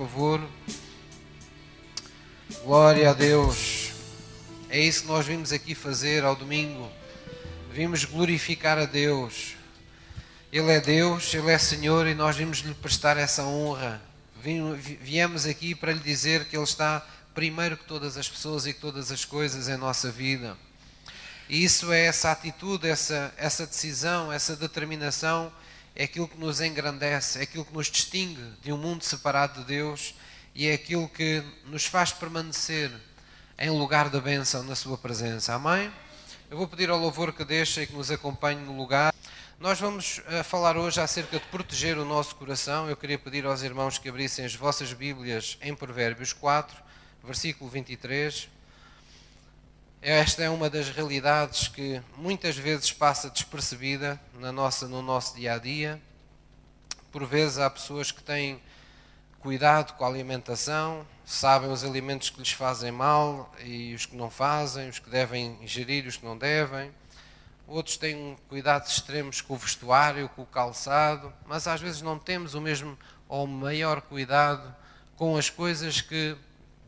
favor. Glória a Deus. É isso que nós vimos aqui fazer ao domingo. Vimos glorificar a Deus. Ele é Deus, Ele é Senhor e nós vimos lhe prestar essa honra. Viemos aqui para lhe dizer que Ele está primeiro que todas as pessoas e que todas as coisas em nossa vida. E isso é essa atitude, essa, essa decisão, essa determinação, é aquilo que nos engrandece, é aquilo que nos distingue de um mundo separado de Deus e é aquilo que nos faz permanecer em lugar da bênção na Sua presença. Amém? Eu vou pedir ao louvor que deixe e que nos acompanhe no lugar. Nós vamos uh, falar hoje acerca de proteger o nosso coração. Eu queria pedir aos irmãos que abrissem as vossas Bíblias em Provérbios 4, versículo 23. Esta é uma das realidades que muitas vezes passa despercebida na nossa, no nosso dia a dia. Por vezes há pessoas que têm cuidado com a alimentação, sabem os alimentos que lhes fazem mal e os que não fazem, os que devem ingerir e os que não devem. Outros têm cuidados extremos com o vestuário, com o calçado, mas às vezes não temos o mesmo ou maior cuidado com as coisas que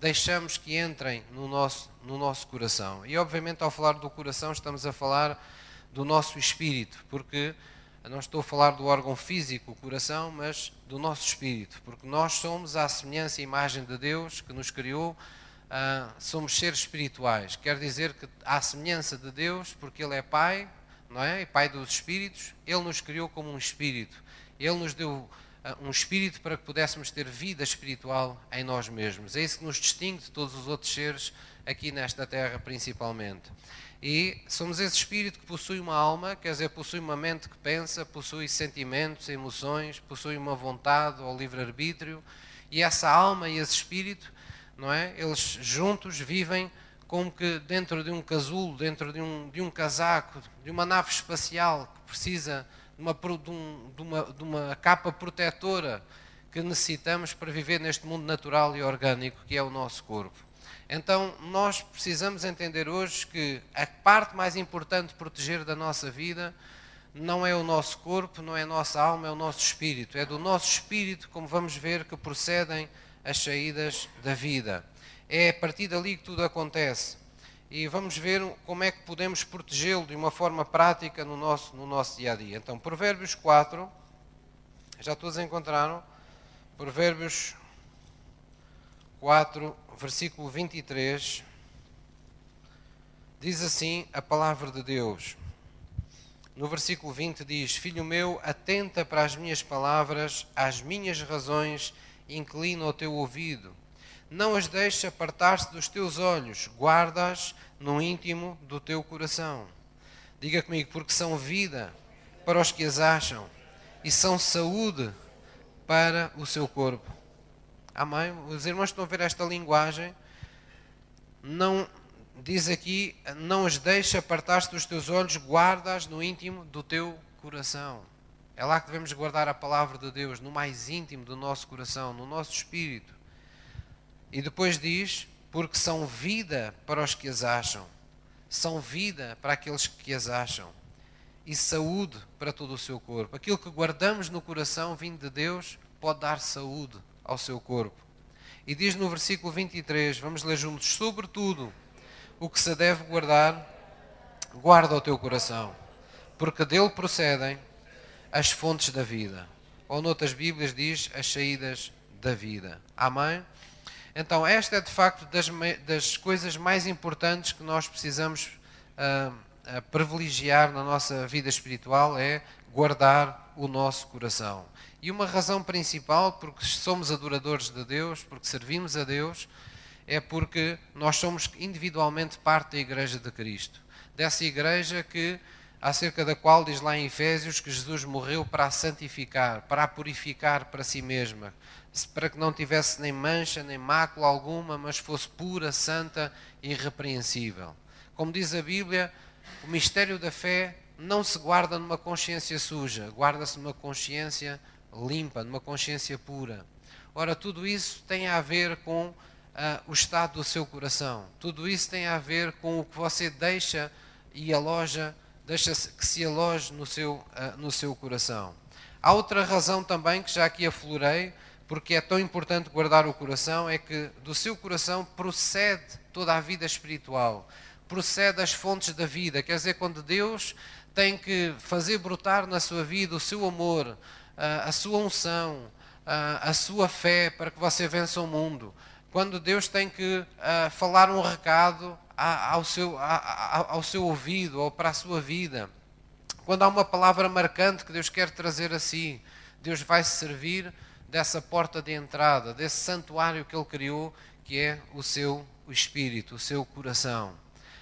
deixamos que entrem no nosso, no nosso coração. E obviamente ao falar do coração estamos a falar do nosso espírito, porque não estou a falar do órgão físico, o coração, mas do nosso espírito, porque nós somos à semelhança e imagem de Deus que nos criou, uh, somos seres espirituais. Quer dizer que à semelhança de Deus, porque Ele é Pai, não é? E Pai dos espíritos, Ele nos criou como um espírito. Ele nos deu um espírito para que pudéssemos ter vida espiritual em nós mesmos. É isso que nos distingue de todos os outros seres aqui nesta terra, principalmente. E somos esse espírito que possui uma alma, quer dizer, possui uma mente que pensa, possui sentimentos, emoções, possui uma vontade ou livre-arbítrio. E essa alma e esse espírito, não é? Eles juntos vivem como que dentro de um casulo, dentro de um, de um casaco, de uma nave espacial que precisa de, de, uma, de uma capa protetora que necessitamos para viver neste mundo natural e orgânico que é o nosso corpo. Então, nós precisamos entender hoje que a parte mais importante de proteger da nossa vida não é o nosso corpo, não é a nossa alma, é o nosso espírito. É do nosso espírito, como vamos ver, que procedem as saídas da vida. É a partir dali que tudo acontece. E vamos ver como é que podemos protegê-lo de uma forma prática no nosso, no nosso dia a dia. Então, Provérbios 4, já todos encontraram? Provérbios 4, versículo 23, diz assim a palavra de Deus. No versículo 20 diz: Filho meu, atenta para as minhas palavras, às minhas razões, inclina o teu ouvido. Não as deixes apartar-se dos teus olhos, guarda-as no íntimo do teu coração. Diga comigo, porque são vida para os que as acham e são saúde para o seu corpo. Amém? Os irmãos estão a ver esta linguagem. Não diz aqui, não as deixa apartar-se dos teus olhos, guarda-as no íntimo do teu coração. É lá que devemos guardar a palavra de Deus, no mais íntimo do nosso coração, no nosso espírito. E depois diz, porque são vida para os que as acham, são vida para aqueles que as acham, e saúde para todo o seu corpo. Aquilo que guardamos no coração vindo de Deus pode dar saúde ao seu corpo. E diz no versículo 23, vamos ler juntos: Sobretudo, o que se deve guardar, guarda o teu coração, porque dele procedem as fontes da vida. Ou noutras Bíblias diz as saídas da vida. Amém? Então, esta é de facto das, das coisas mais importantes que nós precisamos uh, privilegiar na nossa vida espiritual, é guardar o nosso coração. E uma razão principal, porque somos adoradores de Deus, porque servimos a Deus, é porque nós somos individualmente parte da Igreja de Cristo. Dessa Igreja que, acerca da qual diz lá em Efésios que Jesus morreu para a santificar, para a purificar para si mesma, para que não tivesse nem mancha, nem mácula alguma, mas fosse pura, santa e irrepreensível. Como diz a Bíblia, o mistério da fé não se guarda numa consciência suja, guarda-se numa consciência limpa, numa consciência pura. Ora, tudo isso tem a ver com uh, o estado do seu coração. Tudo isso tem a ver com o que você deixa e aloja, deixa que se aloje no seu, uh, no seu coração. Há outra razão também que já aqui aflorei, porque é tão importante guardar o coração, é que do seu coração procede toda a vida espiritual, procede as fontes da vida. Quer dizer, quando Deus tem que fazer brotar na sua vida o seu amor, a sua unção, a sua fé para que você vença o mundo. Quando Deus tem que falar um recado ao seu, ao seu ouvido ou para a sua vida. Quando há uma palavra marcante que Deus quer trazer a si, Deus vai se servir dessa porta de entrada, desse santuário que Ele criou, que é o seu espírito, o seu coração.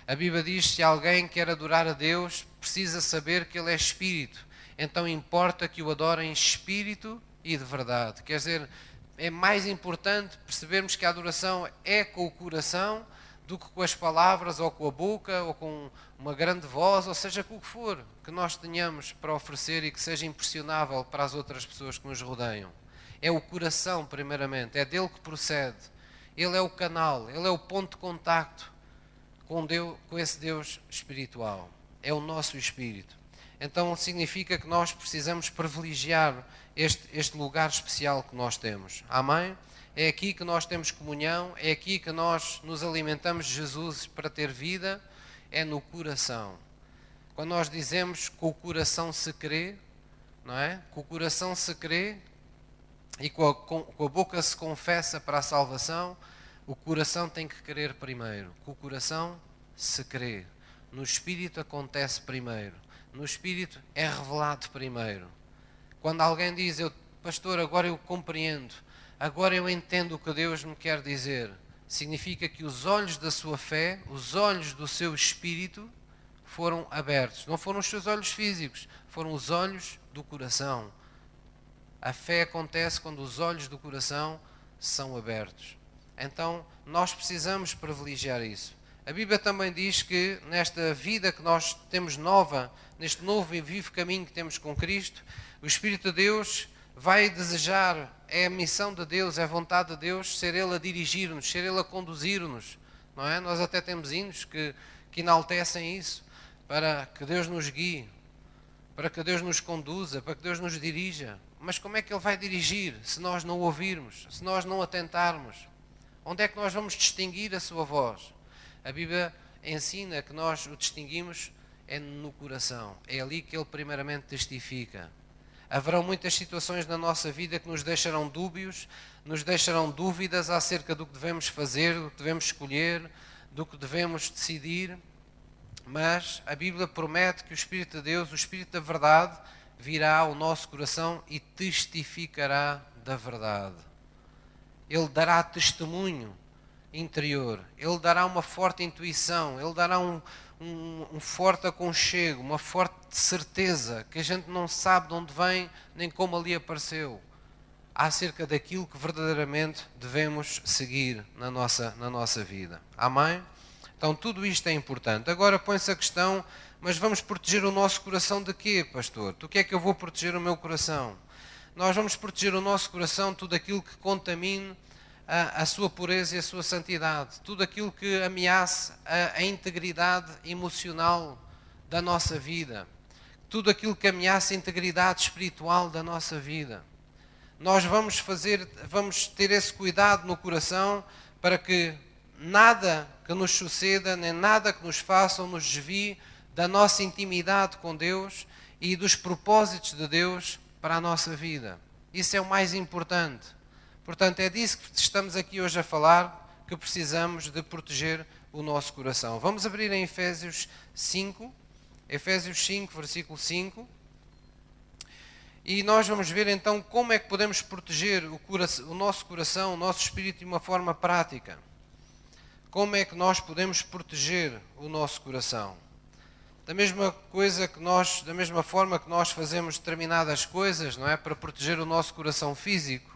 A Bíblia diz: se alguém quer adorar a Deus, precisa saber que Ele é espírito. Então importa que o adorem em espírito e de verdade. Quer dizer, é mais importante percebermos que a adoração é com o coração do que com as palavras, ou com a boca, ou com uma grande voz, ou seja, com o que for que nós tenhamos para oferecer e que seja impressionável para as outras pessoas que nos rodeiam. É o coração, primeiramente, é dele que procede. Ele é o canal, ele é o ponto de contacto com, Deus, com esse Deus espiritual. É o nosso espírito. Então significa que nós precisamos privilegiar este, este lugar especial que nós temos. Amém? É aqui que nós temos comunhão, é aqui que nós nos alimentamos de Jesus para ter vida, é no coração. Quando nós dizemos com o coração se crê, não é? Com o coração se crê e com a, com, com a boca se confessa para a salvação, o coração tem que crer primeiro. Com o coração se crê. No espírito acontece primeiro. No espírito é revelado primeiro. Quando alguém diz, eu, pastor, agora eu compreendo agora eu entendo o que Deus me quer dizer. Significa que os olhos da sua fé, os olhos do seu espírito, foram abertos. Não foram os seus olhos físicos, foram os olhos do coração. A fé acontece quando os olhos do coração são abertos. Então, nós precisamos privilegiar isso. A Bíblia também diz que nesta vida que nós temos nova, neste novo e vivo caminho que temos com Cristo, o Espírito de Deus vai desejar, é a missão de Deus, é a vontade de Deus, ser Ele a dirigir-nos, ser Ele a conduzir-nos. Não é? Nós até temos hinos que, que enaltecem isso, para que Deus nos guie, para que Deus nos conduza, para que Deus nos dirija. Mas como é que Ele vai dirigir se nós não ouvirmos, se nós não atentarmos? Onde é que nós vamos distinguir a Sua voz? A Bíblia ensina que nós o distinguimos é no coração. É ali que Ele primeiramente testifica. Haverão muitas situações na nossa vida que nos deixarão dúbios, nos deixarão dúvidas acerca do que devemos fazer, do que devemos escolher, do que devemos decidir. Mas a Bíblia promete que o Espírito de Deus, o Espírito da verdade, virá ao nosso coração e testificará da verdade. Ele dará testemunho interior, ele dará uma forte intuição, ele dará um, um, um, forte aconchego, uma forte certeza que a gente não sabe de onde vem nem como ali apareceu, acerca daquilo que verdadeiramente devemos seguir na nossa, na nossa vida. Amém? Então tudo isto é importante. Agora põe-se a questão, mas vamos proteger o nosso coração de quê, pastor? Do que é que eu vou proteger o meu coração? Nós vamos proteger o nosso coração de tudo aquilo que contamine a, a, sua pureza e a sua santidade, tudo aquilo que ameaça a, a integridade emocional da nossa vida, tudo aquilo que ameaça a integridade espiritual da nossa vida. Nós vamos fazer, vamos ter esse cuidado no coração para que nada que nos suceda, nem nada que nos faça ou nos desvie da nossa intimidade com Deus e dos propósitos de Deus para a nossa vida. Isso é o mais importante. Portanto, é disso que estamos aqui hoje a falar, que precisamos de proteger o nosso coração. Vamos abrir em Efésios 5, Efésios 5, versículo 5. E nós vamos ver então como é que podemos proteger o, coração, o nosso coração, o nosso espírito de uma forma prática. Como é que nós podemos proteger o nosso coração? Da mesma coisa que nós, da mesma forma que nós fazemos determinadas coisas, não é, para proteger o nosso coração físico,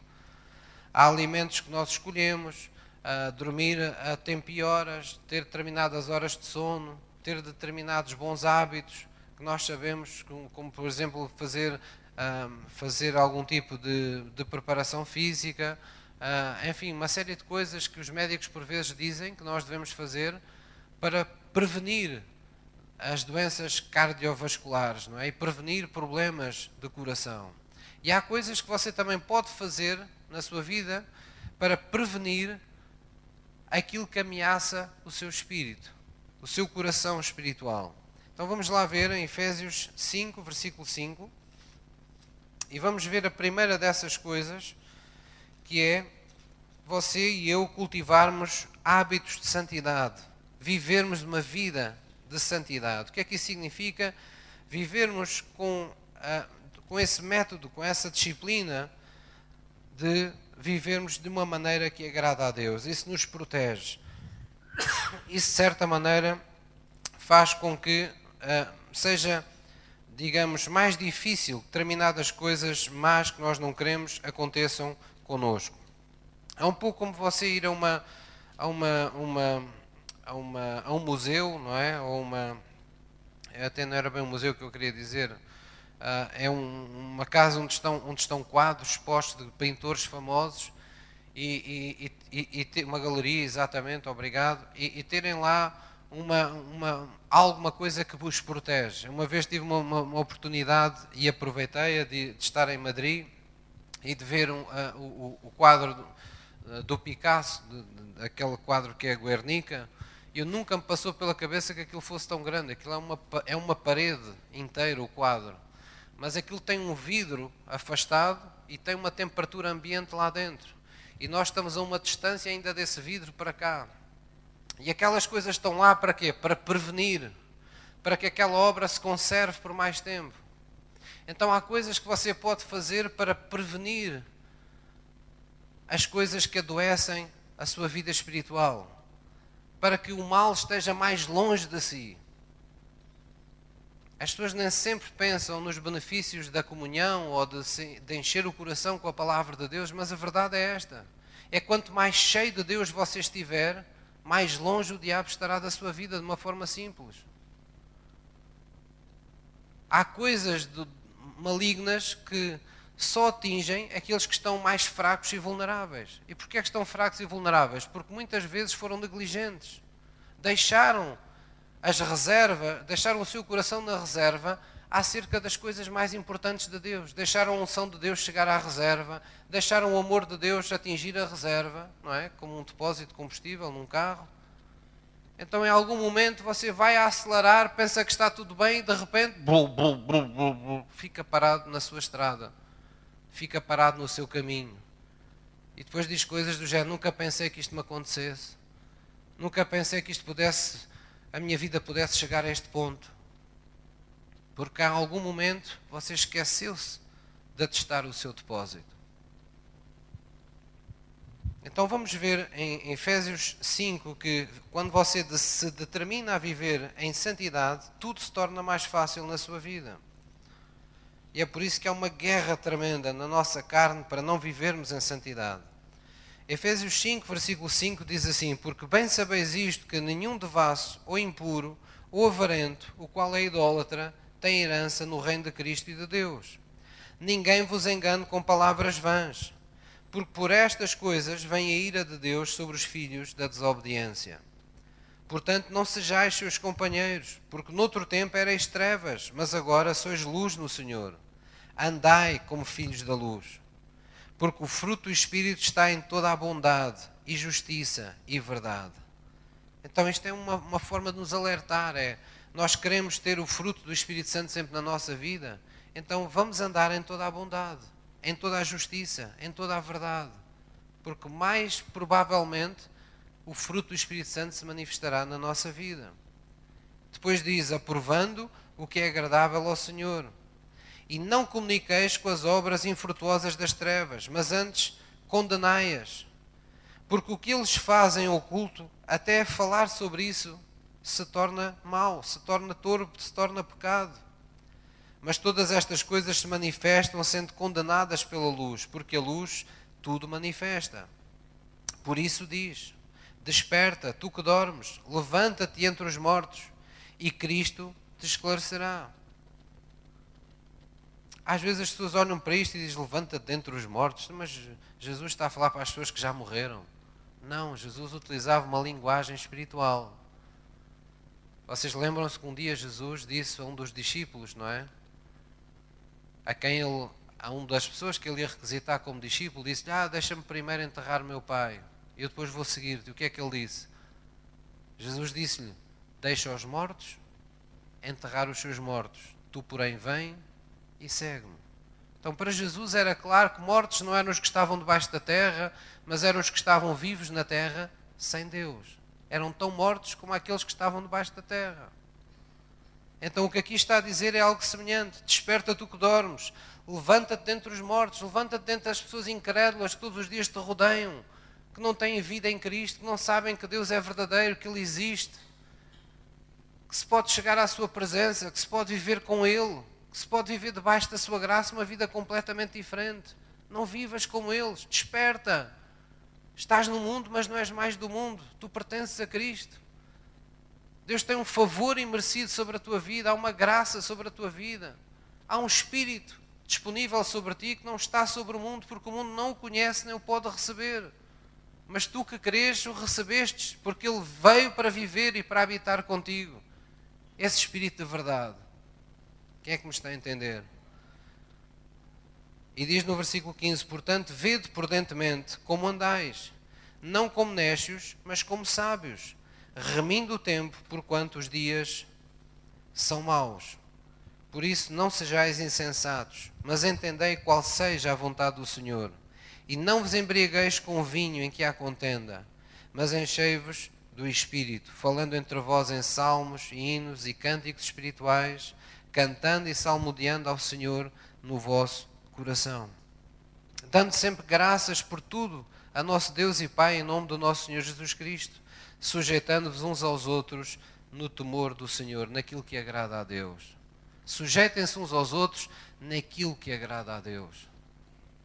Há alimentos que nós escolhemos, a dormir a tempo e horas, ter determinadas horas de sono, ter determinados bons hábitos que nós sabemos, como, como por exemplo fazer, fazer algum tipo de, de preparação física, uh, enfim, uma série de coisas que os médicos por vezes dizem que nós devemos fazer para prevenir as doenças cardiovasculares não é? e prevenir problemas de coração. E há coisas que você também pode fazer na sua vida para prevenir aquilo que ameaça o seu espírito, o seu coração espiritual. Então vamos lá ver em Efésios 5, versículo 5. E vamos ver a primeira dessas coisas, que é você e eu cultivarmos hábitos de santidade, vivermos uma vida de santidade. O que é que isso significa? Vivermos com, uh, com esse método, com essa disciplina de vivermos de uma maneira que agrada a Deus. Isso nos protege. Isso, de certa maneira, faz com que uh, seja, digamos, mais difícil que determinadas coisas más que nós não queremos aconteçam conosco. É um pouco como você ir a uma a uma, uma, a, uma, a um museu, não é? Ou uma até não era bem um museu que eu queria dizer. Uh, é um, uma casa onde estão, onde estão quadros expostos de pintores famosos e, e, e, e uma galeria, exatamente, obrigado, e, terem lá uma, uma, alguma coisa que vos protege. Uma vez tive uma, uma, uma oportunidade e aproveitei de, de, estar em Madrid e de ver um, uh, o, o, quadro do, uh, do Picasso, de, de, aquele quadro que é Guernica. Eu nunca me passou pela cabeça que aquilo fosse tão grande. Aquilo é uma, é uma parede inteira, o quadro. Mas aquilo tem um vidro afastado e tem uma temperatura ambiente lá dentro. E nós estamos a uma distância ainda desse vidro para cá. E aquelas coisas estão lá para quê? Para prevenir, para que aquela obra se conserve por mais tempo. Então há coisas que você pode fazer para prevenir as coisas que adoecem a sua vida espiritual, para que o mal esteja mais longe de si. As pessoas nem sempre pensam nos benefícios da comunhão ou de, de encher o coração com a palavra de Deus, mas a verdade é esta: é quanto mais cheio de Deus você estiver, mais longe o diabo estará da sua vida, de uma forma simples. Há coisas de, malignas que só atingem aqueles que estão mais fracos e vulneráveis. E porquê é que estão fracos e vulneráveis? Porque muitas vezes foram negligentes. Deixaram as reservas, deixaram o seu coração na reserva acerca das coisas mais importantes de Deus. Deixaram a unção de Deus chegar à reserva, deixaram o amor de Deus atingir a reserva, não é? Como um depósito de combustível num carro. Então, em algum momento, você vai a acelerar, pensa que está tudo bem e de repente fica parado na sua estrada, fica parado no seu caminho. E depois diz coisas do género: Nunca pensei que isto me acontecesse, nunca pensei que isto pudesse a minha vida pudesse chegar a este ponto. Porque a algum momento você esqueceu-se de atestar o seu depósito. Então vamos ver em Efésios 5 que quando você se determina a viver em santidade, tudo se torna mais fácil na sua vida. E é por isso que há uma guerra tremenda na nossa carne para não vivermos em santidade. Efésios 5, versículo 5 diz assim: Porque bem sabeis isto, que nenhum devasso, ou impuro, ou avarento, o qual é idólatra, tem herança no reino de Cristo e de Deus. Ninguém vos engane com palavras vãs, porque por estas coisas vem a ira de Deus sobre os filhos da desobediência. Portanto, não sejais seus companheiros, porque noutro tempo erais trevas, mas agora sois luz no Senhor. Andai como filhos da luz porque o fruto do Espírito está em toda a bondade e justiça e verdade. Então, isto é uma, uma forma de nos alertar: é nós queremos ter o fruto do Espírito Santo sempre na nossa vida, então vamos andar em toda a bondade, em toda a justiça, em toda a verdade, porque mais provavelmente o fruto do Espírito Santo se manifestará na nossa vida. Depois diz: aprovando o que é agradável ao Senhor e não comuniqueis com as obras infrutuosas das trevas, mas antes condenai-as. Porque o que eles fazem oculto, até falar sobre isso, se torna mau, se torna torpe, se torna pecado. Mas todas estas coisas se manifestam sendo condenadas pela luz, porque a luz tudo manifesta. Por isso diz: Desperta, tu que dormes, levanta-te entre os mortos, e Cristo te esclarecerá. Às vezes as pessoas olham para isto e dizem: Levanta-te dentre os mortos. Mas Jesus está a falar para as pessoas que já morreram. Não, Jesus utilizava uma linguagem espiritual. Vocês lembram-se que um dia Jesus disse a um dos discípulos, não é? A quem ele a uma das pessoas que ele ia requisitar como discípulo, disse-lhe: Ah, deixa-me primeiro enterrar meu pai, eu depois vou seguir-te. O que é que ele disse? Jesus disse-lhe: Deixa os mortos enterrar os seus mortos, tu, porém, vem e segue-me. Então, para Jesus era claro que mortos não eram os que estavam debaixo da terra, mas eram os que estavam vivos na terra sem Deus. Eram tão mortos como aqueles que estavam debaixo da terra. Então, o que aqui está a dizer é algo semelhante: desperta tu que dormes, levanta-te dentre os mortos, levanta-te dentre as pessoas incrédulas que todos os dias te rodeiam, que não têm vida em Cristo, que não sabem que Deus é verdadeiro, que Ele existe, que se pode chegar à Sua presença, que se pode viver com Ele, que se pode viver debaixo da Sua graça uma vida completamente diferente. Não vivas como eles, desperta. Estás no mundo, mas não és mais do mundo, tu pertences a Cristo. Deus tem um favor imerecido sobre a tua vida, há uma graça sobre a tua vida, há um espírito disponível sobre ti que não está sobre o mundo, porque o mundo não o conhece nem o pode receber. Mas tu que crês, o recebestes, porque ele veio para viver e para habitar contigo. Esse espírito de verdade. Quem é que me está a entender? E diz no versículo 15: Portanto, vede prudentemente como andais, não como necios, mas como sábios remindo o tempo, porquanto os dias são maus. Por isso, não sejais insensatos, mas entendei qual seja a vontade do Senhor. E não vos embriagueis com vinho em que há contenda, mas enchei-vos do Espírito, falando entre vós em salmos, hinos e cânticos espirituais, cantando e salmodiando ao Senhor no vosso coração. Dando sempre graças por tudo a nosso Deus e Pai, em nome do nosso Senhor Jesus Cristo sujeitando-vos uns aos outros no temor do Senhor, naquilo que agrada a Deus. Sujeitem-se uns aos outros naquilo que agrada a Deus.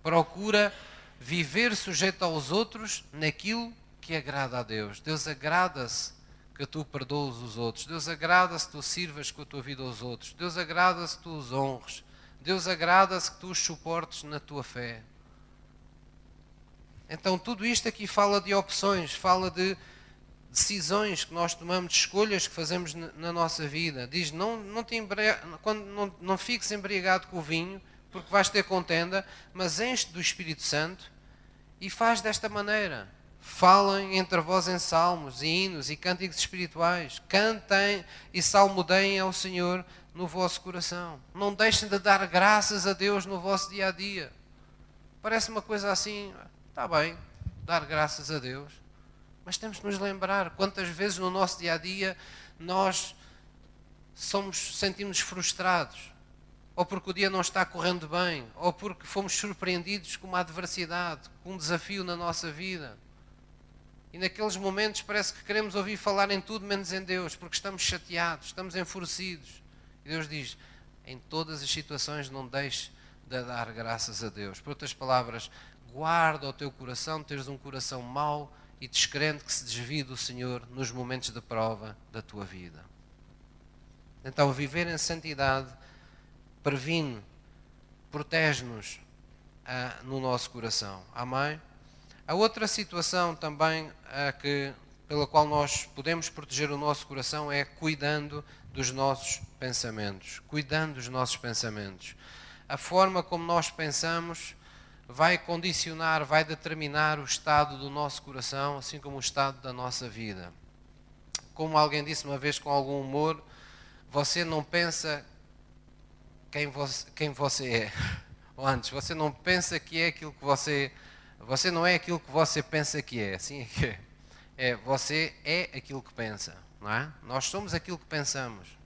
Procura viver sujeito aos outros naquilo que agrada a Deus. Deus agrada-se que tu perdoes os outros. Deus agrada-se que tu sirvas com a tua vida aos outros. Deus agrada-se que tu os honres. Deus agrada-se que tu os suportes na tua fé. Então, tudo isto aqui fala de opções, fala de decisões que nós tomamos, escolhas que fazemos na, nossa vida. Diz: não, não, te. Quando, não, não fiques embriagado com o vinho, porque vais ter contenda, mas enche do Espírito Santo e faz desta maneira. Falem entre vós em salmos, e hinos e cânticos espirituais. Cantem e salmodeiem ao Senhor no vosso coração. Não deixem de dar graças a Deus no vosso dia a dia. Parece uma coisa assim, está bem, dar graças a Deus. Mas temos que nos lembrar quantas vezes no nosso dia a dia nós somos, sentimos frustrados, ou porque o dia não está correndo bem, ou porque fomos surpreendidos com uma adversidade, com um desafio na nossa vida. E naqueles momentos parece que queremos ouvir falar em tudo menos em Deus, porque estamos chateados, estamos enfurecidos. E Deus diz: em todas as situações não deixes de dar graças a Deus. Por outras palavras, guarda o teu coração, teres um coração mau e descrente que se desvie do Senhor nos momentos de prova da tua vida. Então, viver em santidade previne, protege-nos ah, no nosso coração. Amém? A outra situação também que, pela qual nós podemos proteger o nosso coração é cuidando dos nossos pensamentos. Cuidando dos nossos pensamentos. A forma como nós pensamos vai condicionar, vai determinar o estado do nosso coração, assim como o estado da nossa vida. Como alguém disse uma vez com algum humor, você não pensa quem você, quem você é. Ou antes, você não pensa que é aquilo que você. Você não é aquilo que você pensa que é. Assim é que é. é você é aquilo que pensa. Não é? Nós somos aquilo que pensamos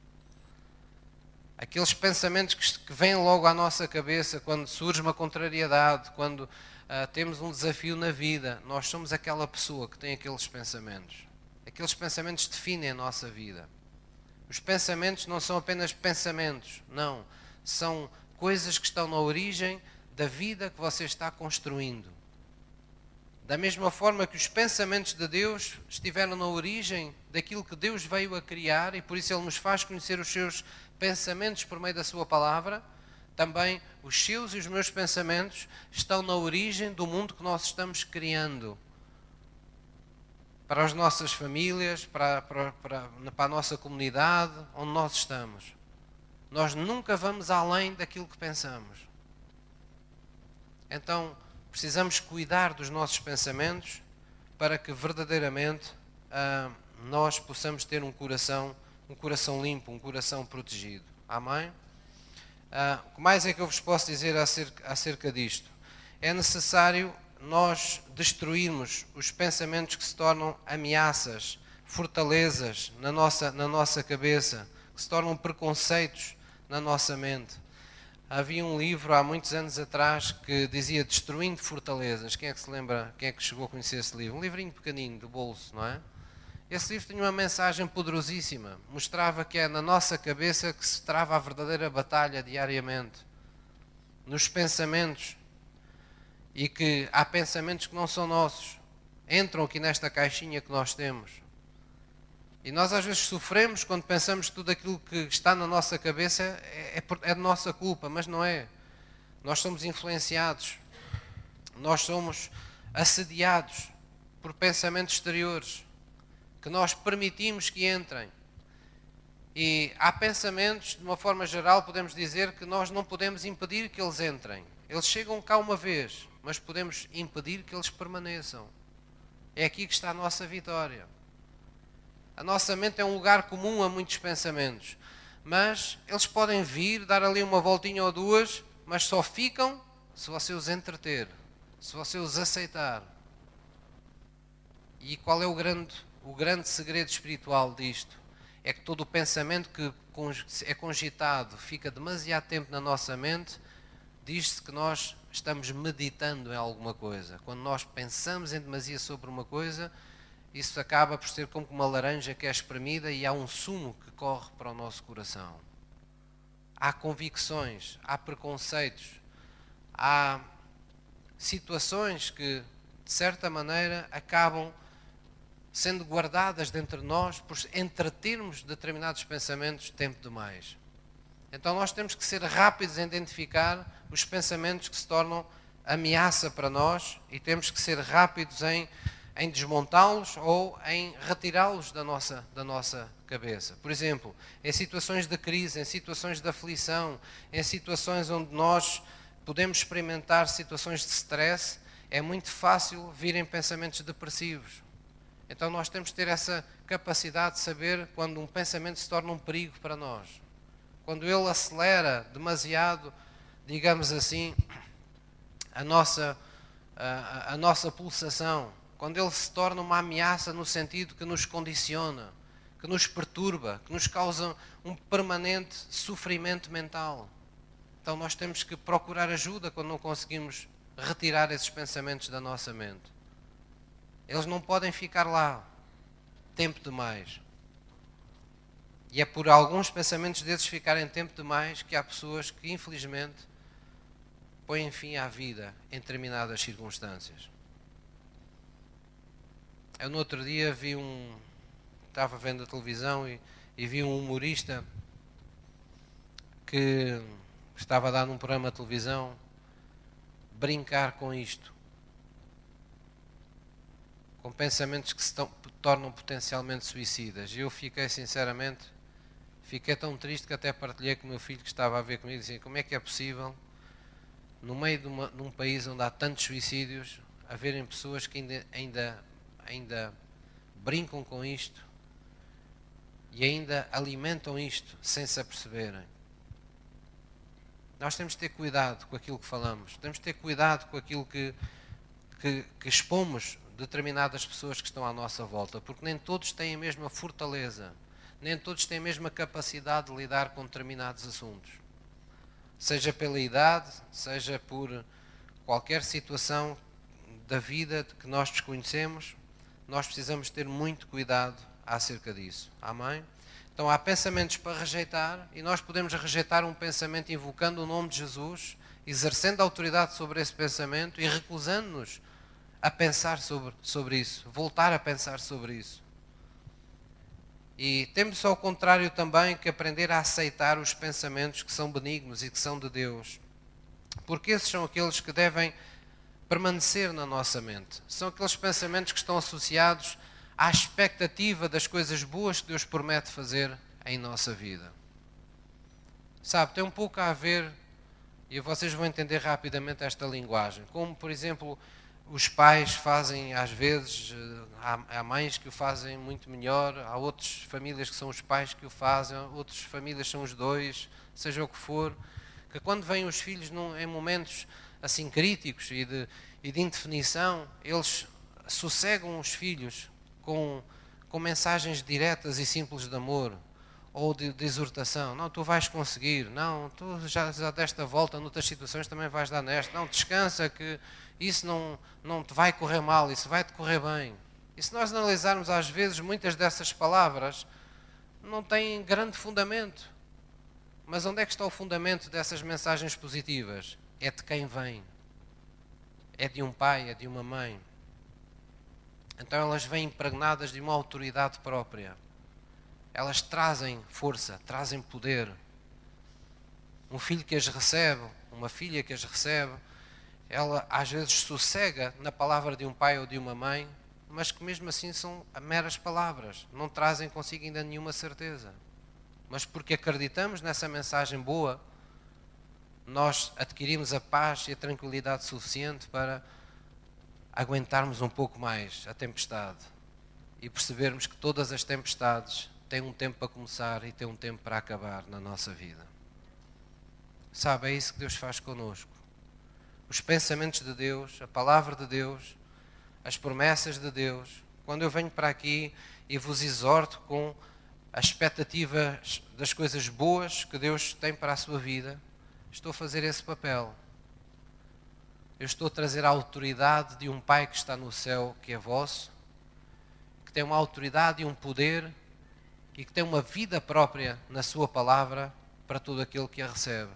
aqueles pensamentos que, que vêm logo à nossa cabeça quando surge uma contrariedade, quando uh, temos um desafio na vida, nós somos aquela pessoa que tem aqueles pensamentos. Aqueles pensamentos definem a nossa vida. Os pensamentos não são apenas pensamentos, não. São coisas que estão na origem da vida que você está construindo. Da mesma forma que os pensamentos de Deus estiveram na origem daquilo que Deus veio a criar e por isso Ele nos faz conhecer os seus pensamentos por meio da Sua palavra, também os seus e os meus pensamentos estão na origem do mundo que nós estamos criando. Para as nossas famílias, para, para, para, para a nossa comunidade, onde nós estamos. Nós nunca vamos além daquilo que pensamos. Então precisamos cuidar dos nossos pensamentos para que verdadeiramente ah, nós possamos ter um coração, um coração limpo, um coração protegido. Amém? Ah, o que mais é que eu vos posso dizer acerca, acerca disto? É necessário nós destruirmos os pensamentos que se tornam ameaças, fortalezas na nossa, na nossa cabeça, que se tornam preconceitos na nossa mente. Havia um livro há muitos anos atrás que dizia Destruindo Fortalezas. Quem é que se lembra? Quem é que chegou a conhecer esse livro? Um livrinho pequenino do bolso, não é? Esse livro tinha uma mensagem poderosíssima. Mostrava que é na nossa cabeça que se trava a verdadeira batalha diariamente. Nos pensamentos. E que há pensamentos que não são nossos. Entram aqui nesta caixinha que nós temos. E nós às vezes sofremos quando pensamos que tudo aquilo que está na nossa cabeça é, é, é de nossa culpa, mas não é. Nós somos influenciados. Nós somos assediados por pensamentos exteriores que nós permitimos que entrem. E há pensamentos, de uma forma geral, podemos dizer que nós não podemos impedir que eles entrem. Eles chegam cá uma vez, mas podemos impedir que eles permaneçam. É aqui que está a nossa vitória. A nossa mente é um lugar comum a muitos pensamentos, mas eles podem vir, dar ali uma voltinha ou duas, mas só ficam se você os entreter, se você os aceitar. E qual é o grande o grande segredo espiritual disto é que todo o pensamento que é cogitado fica demasiado tempo na nossa mente, diz-se que nós estamos meditando em alguma coisa. Quando nós pensamos em demasia sobre uma coisa, isso acaba por ser como uma laranja que é espremida e há um sumo que corre para o nosso coração. Há convicções, há preconceitos, há situações que, de certa maneira, acabam sendo guardadas dentro de nós por entretermos determinados pensamentos tempo demais. Então nós temos que ser rápidos em identificar os pensamentos que se tornam ameaça para nós e temos que ser rápidos em, em desmontá-los ou em retirá-los da nossa, da nossa cabeça. Por exemplo, em situações de crise, em situações de aflição, em situações onde nós podemos experimentar situações de stress, é muito fácil virem pensamentos depressivos então nós temos que ter essa capacidade de saber quando um pensamento se torna um perigo para nós. Quando ele acelera demasiado, digamos assim, a nossa, a, a nossa pulsação. Quando ele se torna uma ameaça no sentido que nos condiciona, que nos perturba, que nos causa um permanente sofrimento mental. Então nós temos que procurar ajuda quando não conseguimos retirar esses pensamentos da nossa mente. Eles não podem ficar lá tempo demais. E é por alguns pensamentos desses ficarem tempo demais que há pessoas que, infelizmente, põem fim à vida em determinadas circunstâncias. Eu, no outro dia, vi um. Estava vendo a televisão e, e vi um humorista que estava a dar num programa de televisão brincar com isto com pensamentos que se tornam potencialmente suicidas. E eu fiquei, sinceramente, fiquei tão triste que até partilhei com o meu filho que estava a ver comigo, dizia, como é que é possível, no meio de, uma, um país onde há tantos suicídios, haverem pessoas que ainda, ainda, ainda brincam com isto e ainda alimentam isto sem se aperceberem. Nós temos de ter cuidado com aquilo que falamos, temos de ter cuidado com aquilo que, que, que expomos determinadas pessoas que estão à nossa volta, porque nem todos têm a mesma fortaleza, nem todos têm a mesma capacidade de lidar com determinados assuntos. Seja pela idade, seja por qualquer situação da vida que nós desconhecemos, nós precisamos ter muito cuidado acerca disso. Amém? Então há pensamentos para rejeitar e nós podemos rejeitar um pensamento invocando o nome de Jesus, exercendo autoridade sobre esse pensamento e recusando-nos a pensar sobre, sobre isso, voltar a pensar sobre isso. E temos ao contrário também que aprender a aceitar os pensamentos que são benignos e que são de Deus. Porque esses são aqueles que devem permanecer na nossa mente. São aqueles pensamentos que estão associados à expectativa das coisas boas que Deus promete fazer em nossa vida. Sabe, tem um pouco a ver E vocês vão entender rapidamente esta linguagem. Como, por exemplo, os pais fazem às vezes, eh, há, mães que o fazem muito melhor, há outras famílias que são os pais que o fazem, outras famílias são os dois, seja o que for, que quando vêm os filhos em momentos assim críticos e de, e de indefinição, eles sossegam os filhos com, com mensagens diretas e simples de amor ou de, de exortação. Não, tu vais conseguir. Não, tu já, já desta volta, noutras situações também vais dar nesta. Não, descansa que isso não, não te vai correr mal, isso vai te correr bem. E se nós analisarmos às vezes muitas dessas palavras, não têm grande fundamento. Mas onde é que está o fundamento dessas mensagens positivas? É de quem vem. É de um pai, é de uma mãe. Então elas vêm impregnadas de uma autoridade própria elas trazem força, trazem poder. Um filho que as recebe, uma filha que as recebe, ela às vezes sossega na palavra de um pai ou de uma mãe, mas que mesmo assim são meras palavras, não trazem consigo ainda nenhuma certeza. Mas porque acreditamos nessa mensagem boa, nós adquirimos a paz e a tranquilidade suficiente para aguentarmos um pouco mais a tempestade e percebermos que todas as tempestades tem um tempo para começar e tem um tempo para acabar na nossa vida. Sabe, é isso que Deus faz conosco. Os pensamentos de Deus, a palavra de Deus, as promessas de Deus. Quando eu venho para aqui e vos exorto com as expectativas das coisas boas que Deus tem para a sua vida, estou a fazer esse papel. Eu estou a trazer a autoridade de um Pai que está no céu, que é vosso, que tem uma autoridade e um poder e que tem uma vida própria na Sua palavra para todo aquele que a recebe.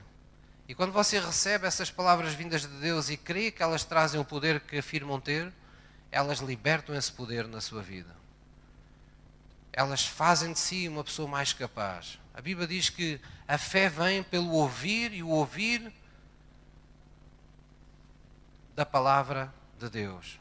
E quando você recebe essas palavras vindas de Deus e crê que elas trazem o poder que afirmam ter, elas libertam esse poder na sua vida. Elas fazem de si uma pessoa mais capaz. A Bíblia diz que a fé vem pelo ouvir e o ouvir da palavra de Deus.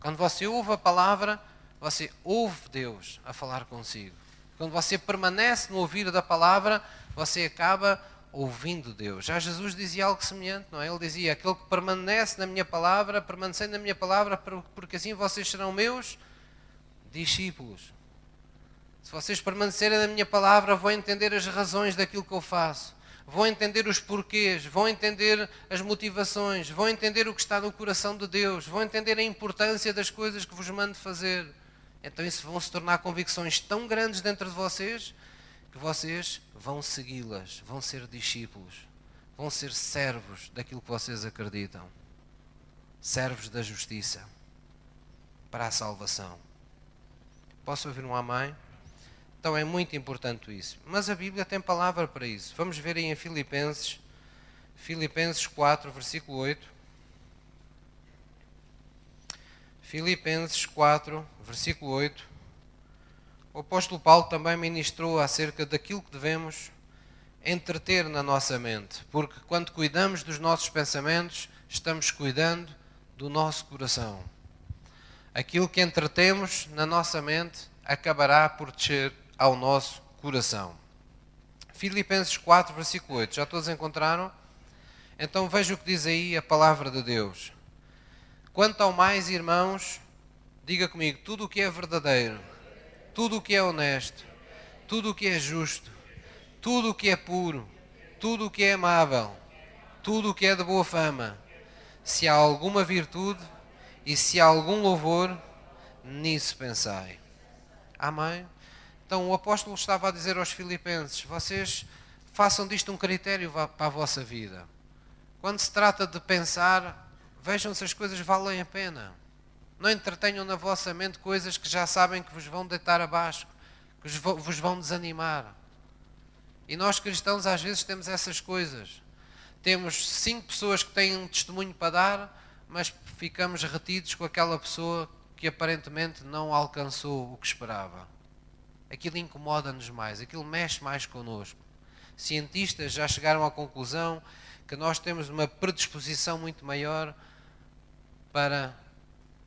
Quando você ouve a palavra, você ouve Deus a falar consigo. Quando você permanece no ouvir da palavra, você acaba ouvindo Deus. Já Jesus dizia algo semelhante, não é? Ele dizia: Aquele que permanece na minha palavra, permanecendo na minha palavra, porque assim vocês serão meus discípulos. Se vocês permanecerem na minha palavra, vão entender as razões daquilo que eu faço, vão entender os porquês, vão entender as motivações, vão entender o que está no coração de Deus, vão entender a importância das coisas que vos mando fazer então isso vão se tornar convicções tão grandes dentro de vocês que vocês vão segui-las, vão ser discípulos, vão ser servos daquilo que vocês acreditam, servos da justiça para a salvação. Posso ouvir um amém? Então é muito importante isso. Mas a Bíblia tem palavra para isso. Vamos ver aí em Filipenses, Filipenses 4, versículo 8. Filipenses 4, versículo 8. O apóstolo Paulo também ministrou acerca daquilo que devemos entreter na nossa mente, porque quando cuidamos dos nossos pensamentos, estamos cuidando do nosso coração. Aquilo que entretemos na nossa mente acabará por descer ao nosso coração. Filipenses 4, versículo 8. Já todos encontraram? Então veja o que diz aí a palavra de Deus. Quanto ao mais, irmãos, diga comigo: tudo o que é verdadeiro, tudo o que é honesto, tudo o que é justo, tudo o que é puro, tudo o que é amável, tudo o que é de boa fama, se há alguma virtude e se há algum louvor, nisso pensai. Amém? Então o apóstolo estava a dizer aos filipenses: vocês façam disto um critério para a vossa vida. Quando se trata de pensar Vejam se as coisas valem a pena. Não entretenham na vossa mente coisas que já sabem que vos vão deitar abaixo, que vos vão desanimar. E nós cristãos às vezes temos essas coisas. Temos cinco pessoas que têm um testemunho para dar, mas ficamos retidos com aquela pessoa que aparentemente não alcançou o que esperava. Aquilo incomoda-nos mais, aquilo mexe mais connosco. Cientistas já chegaram à conclusão que nós temos uma predisposição muito maior para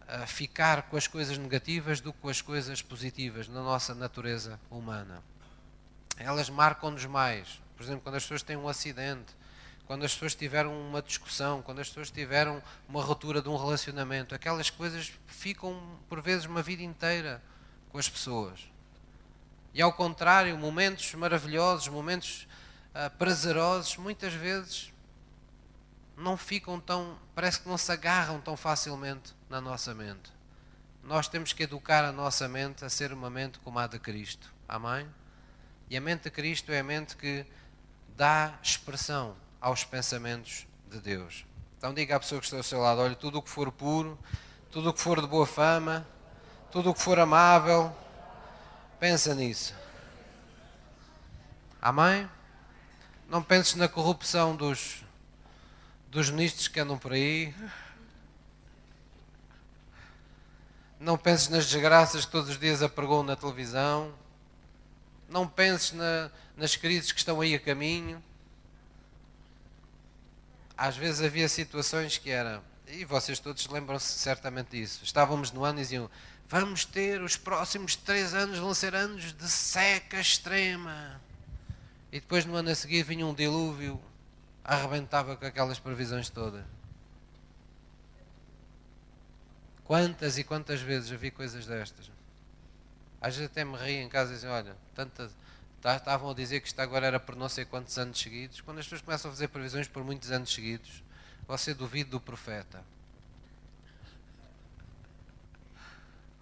uh, ficar com as coisas negativas do que com as coisas positivas na nossa natureza humana. Elas marcam-nos mais. Por exemplo, quando as pessoas têm um acidente, quando as pessoas tiveram uma discussão, quando as pessoas tiveram uma ruptura de um relacionamento, aquelas coisas ficam por vezes uma vida inteira com as pessoas. E ao contrário, momentos maravilhosos, momentos uh, prazerosos, muitas vezes não ficam tão, parece que não se agarram tão facilmente na nossa mente. Nós temos que educar a nossa mente a ser uma mente como a de Cristo. Amém? E a mente de Cristo é a mente que dá expressão aos pensamentos de Deus. Então diga à pessoa que está ao seu lado: olha, tudo o que for puro, tudo o que for de boa fama, tudo o que for amável, pensa nisso. Amém? Não penses na corrupção dos, dos ministros que andam por aí. Não penses nas desgraças que todos os dias apregou na televisão. Não penses na, nas crises que estão aí a caminho. Às vezes havia situações que era, e vocês todos lembram-se certamente disso. Estávamos no ano e diziam: Vamos ter os próximos três anos, vão ser anos de seca extrema. E depois no ano a seguir vinha um dilúvio, arrebentava com aquelas previsões todas. Quantas e quantas vezes eu vi coisas destas? Às vezes até me ri em casa e dizem, olha, tanta, tá, estavam a dizer que isto agora era por não sei quantos anos seguidos. Quando as pessoas começam a fazer previsões por muitos anos seguidos, você duvida do profeta.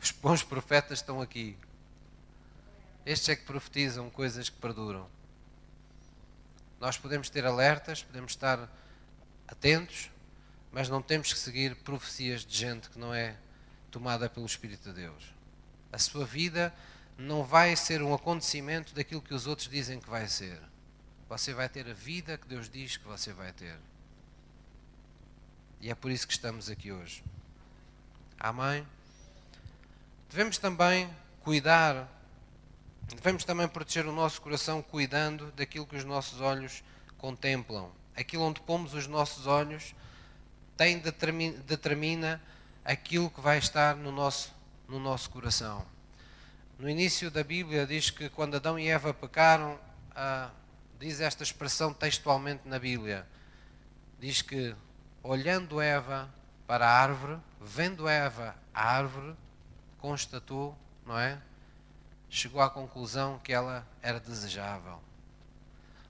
Os bons profetas estão aqui. Estes é que profetizam coisas que perduram. Nós podemos ter alertas, podemos estar atentos, mas não temos que seguir profecias de gente que não é tomada pelo Espírito de Deus. A sua vida não vai ser um acontecimento daquilo que os outros dizem que vai ser. Você vai ter a vida que Deus diz que você vai ter. E é por isso que estamos aqui hoje. Amém? Devemos também cuidar, devemos também proteger o nosso coração cuidando daquilo que os nossos olhos contemplam. Aquilo onde pomos os nossos olhos tem, determina, determina aquilo que vai estar no nosso, no nosso coração. No início da Bíblia diz que quando Adão e Eva pecaram, ah, diz esta expressão textualmente na Bíblia. Diz que olhando Eva para a árvore, vendo Eva a árvore, constatou, não é? Chegou à conclusão que ela era desejável.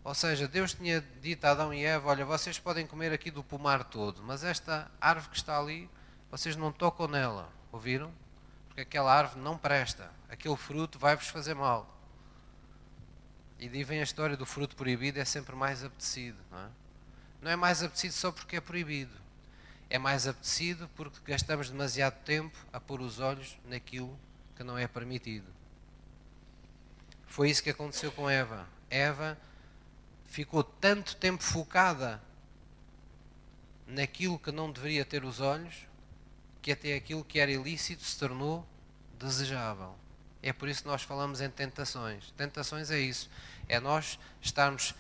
Ou seja, Deus tinha dito a Adão e Eva: Olha, vocês podem comer aqui do pomar todo, mas esta árvore que está ali, vocês não tocam nela. Ouviram? Porque aquela árvore não presta. Aquele fruto vai-vos fazer mal. E daí vem a história do fruto proibido, é sempre mais apetecido. Não é, não é mais apetecido só porque é proibido é mais apetecido porque gastamos demasiado tempo a pôr os olhos naquilo que não é permitido. Foi isso que aconteceu com Eva. Eva ficou tanto tempo focada naquilo que não deveria ter os olhos, que até aquilo que era ilícito se tornou desejável. É por isso que nós falamos em tentações. Tentações é isso. É nós estarmos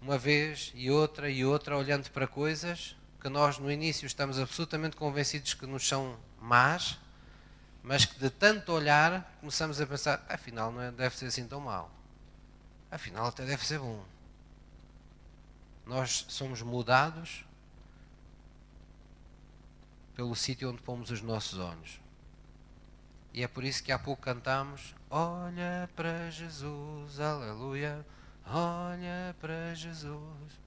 uma vez e outra e outra olhando para coisas que nós no início estamos absolutamente convencidos que nos são más, mas que de tanto olhar começamos a pensar, afinal não é, deve ser assim tão mal. Afinal até deve ser bom. Nós somos mudados pelo sítio onde pomos os nossos olhos. E é por isso que há pouco cantamos: Olha para Jesus, aleluia, olha para Jesus.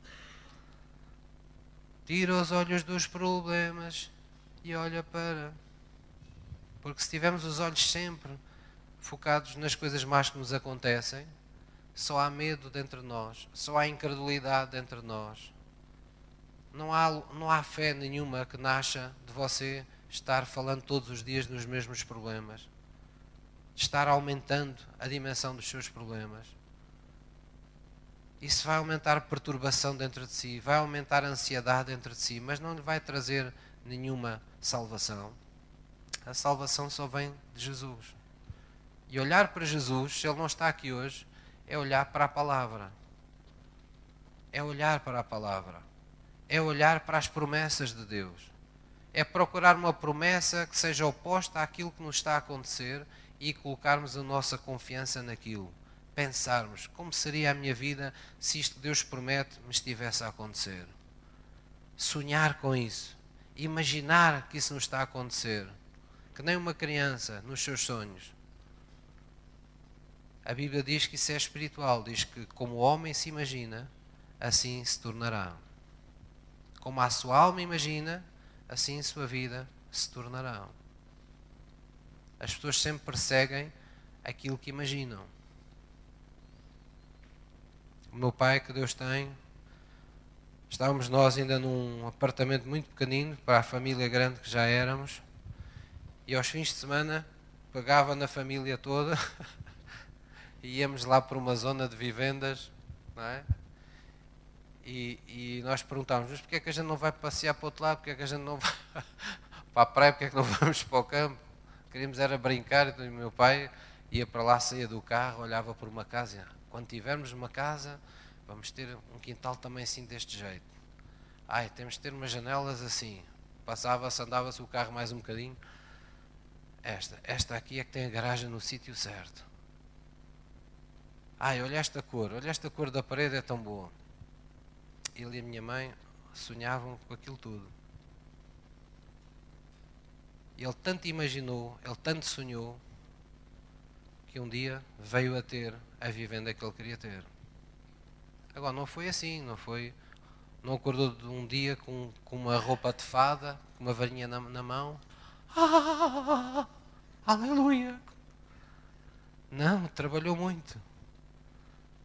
Tira os olhos dos problemas e olha para. Porque se tivermos os olhos sempre focados nas coisas más que nos acontecem, só há medo dentro de nós, só há incredulidade dentro de nós. Não há, não há fé nenhuma que nasça de você estar falando todos os dias nos mesmos problemas, de estar aumentando a dimensão dos seus problemas isso vai aumentar perturbação dentro de si, vai aumentar ansiedade dentro de si, mas não lhe vai trazer nenhuma salvação. A salvação só vem de Jesus. E olhar para Jesus, se ele não está aqui hoje, é olhar para a palavra. É olhar para a palavra. É olhar para as promessas de Deus. É procurar uma promessa que seja oposta àquilo que nos está a acontecer e colocarmos a nossa confiança naquilo pensarmos como seria a minha vida se isto que Deus promete me estivesse a acontecer. Sonhar com isso, imaginar que isso nos está a acontecer, que nem uma criança nos seus sonhos. A Bíblia diz que isso é espiritual, diz que como o homem se imagina, assim se tornará. Como a sua alma imagina, assim sua vida se tornará. As pessoas sempre perseguem aquilo que imaginam. O meu pai, que Deus tem, estávamos nós ainda num apartamento muito pequenino para a família grande que já éramos, e aos fins de semana pegava na família toda e íamos lá para uma zona de vivendas, não é? E, e nós perguntávamos, mas porquê é que a gente não vai passear para o outro lado? Porquê é que a gente não vai para a praia? Porquê é que não vamos para o campo? Queríamos era brincar, então o meu pai ia para lá, saía do carro, olhava por uma casa e, quando tivermos uma casa, vamos ter um quintal também assim deste jeito. Ai, temos de ter umas janelas assim. Passava-se, andava-se o carro mais um bocadinho. Esta, esta aqui é que tem a garagem no sítio certo. Ai, olha esta cor, olha esta cor da parede é tão boa. Ele e a minha mãe sonhavam com aquilo tudo. Ele tanto imaginou, ele tanto sonhou, que um dia veio a ter a vivenda que ele queria ter. Agora, não foi assim, não foi. Não acordou de um dia com, com uma roupa de fada, com uma varinha na, na mão. Ah, aleluia! Não, trabalhou muito.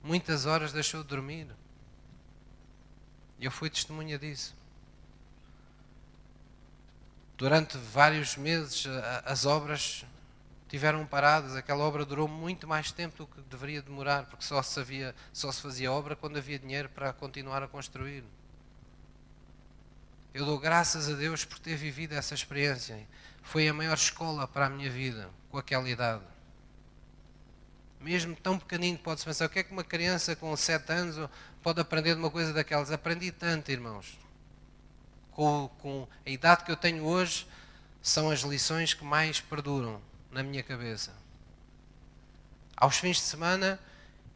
Muitas horas deixou de dormir. Eu fui testemunha disso. Durante vários meses as obras tiveram paradas. Aquela obra durou muito mais tempo do que deveria demorar, porque só se, havia, só se fazia obra quando havia dinheiro para continuar a construir. Eu dou graças a Deus por ter vivido essa experiência. Foi a maior escola para a minha vida, com aquela idade. Mesmo tão pequenino, pode-se pensar: o que é que uma criança com 7 anos pode aprender de uma coisa daquelas? Aprendi tanto, irmãos. Com, com a idade que eu tenho hoje, são as lições que mais perduram na minha cabeça. Aos fins de semana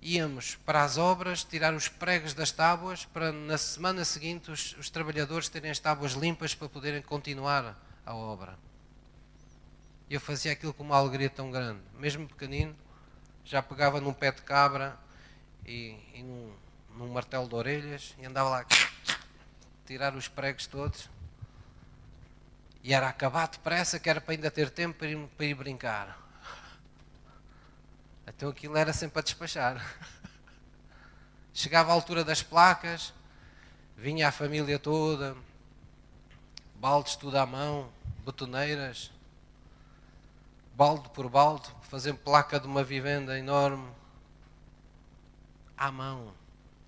íamos para as obras tirar os pregos das tábuas para na semana seguinte os, os trabalhadores terem as tábuas limpas para poderem continuar a obra. Eu fazia aquilo com uma alegria tão grande, mesmo pequenino, já pegava num pé de cabra e, e num, num martelo de orelhas e andava lá tirar os pregos todos e era acabar depressa, que era para ainda ter tempo para ir, para ir brincar. Então aquilo era sempre a despachar. Chegava a altura das placas, vinha a família toda, baldes tudo à mão, betoneiras, balde por balde, fazendo placa de uma vivenda enorme, à mão.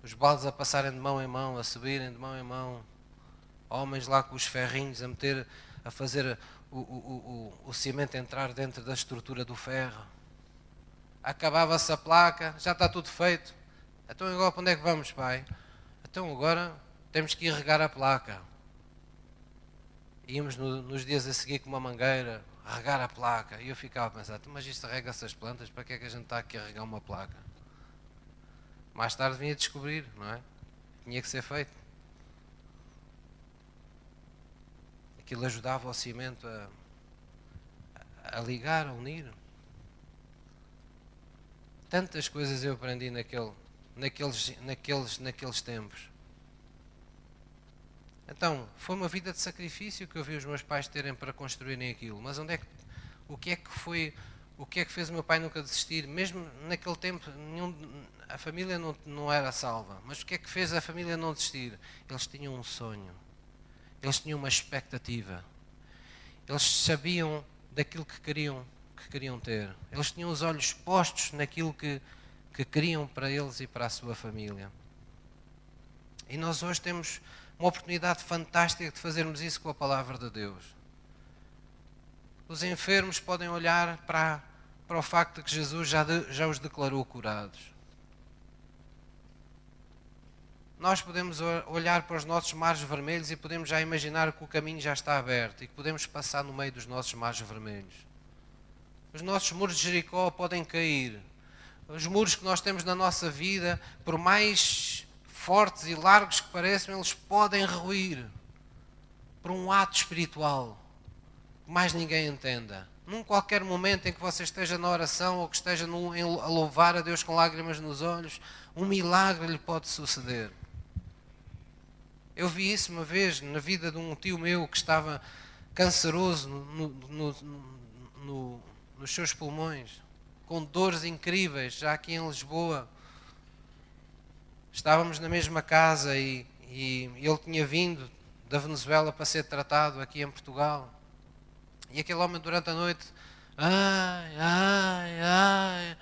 Os baldes a passarem de mão em mão, a subirem de mão em mão. Homens lá com os ferrinhos a meter a fazer o, o, o, o cimento entrar dentro da estrutura do ferro. Acabava-se a placa, já está tudo feito. Então agora para onde é que vamos, pai? Então agora temos que ir regar a placa. Íamos no, nos dias a seguir com uma mangueira, regar a placa. E eu ficava a pensar, então, mas isto rega essas plantas, para que é que a gente está aqui a regar uma placa? Mais tarde vinha descobrir, não é? Tinha que ser feito. Aquilo ajudava o cimento a, a ligar, a unir. Tantas coisas eu aprendi naquele, naqueles, naqueles, naqueles tempos. Então, foi uma vida de sacrifício que eu vi os meus pais terem para construírem aquilo. Mas onde é que, o que é que foi, o que é que fez o meu pai nunca desistir? Mesmo naquele tempo, nenhum, a família não, não era salva. Mas o que é que fez a família não desistir? Eles tinham um sonho. Eles tinham uma expectativa. Eles sabiam daquilo que queriam, que queriam ter. Eles tinham os olhos postos naquilo que, que queriam para eles e para a sua família. E nós hoje temos uma oportunidade fantástica de fazermos isso com a palavra de Deus. Os enfermos podem olhar para, para o facto de que Jesus já, de, já os declarou curados. Nós podemos olhar para os nossos mares vermelhos e podemos já imaginar que o caminho já está aberto e que podemos passar no meio dos nossos mares vermelhos. Os nossos muros de Jericó podem cair, os muros que nós temos na nossa vida, por mais fortes e largos que pareçam, eles podem ruir por um ato espiritual que mais ninguém entenda. Num qualquer momento em que você esteja na oração ou que esteja a louvar a Deus com lágrimas nos olhos, um milagre lhe pode suceder. Eu vi isso uma vez na vida de um tio meu que estava canceroso no, no, no, nos seus pulmões, com dores incríveis, já aqui em Lisboa. Estávamos na mesma casa e, e ele tinha vindo da Venezuela para ser tratado aqui em Portugal. E aquele homem durante a noite, ai, ai, ai.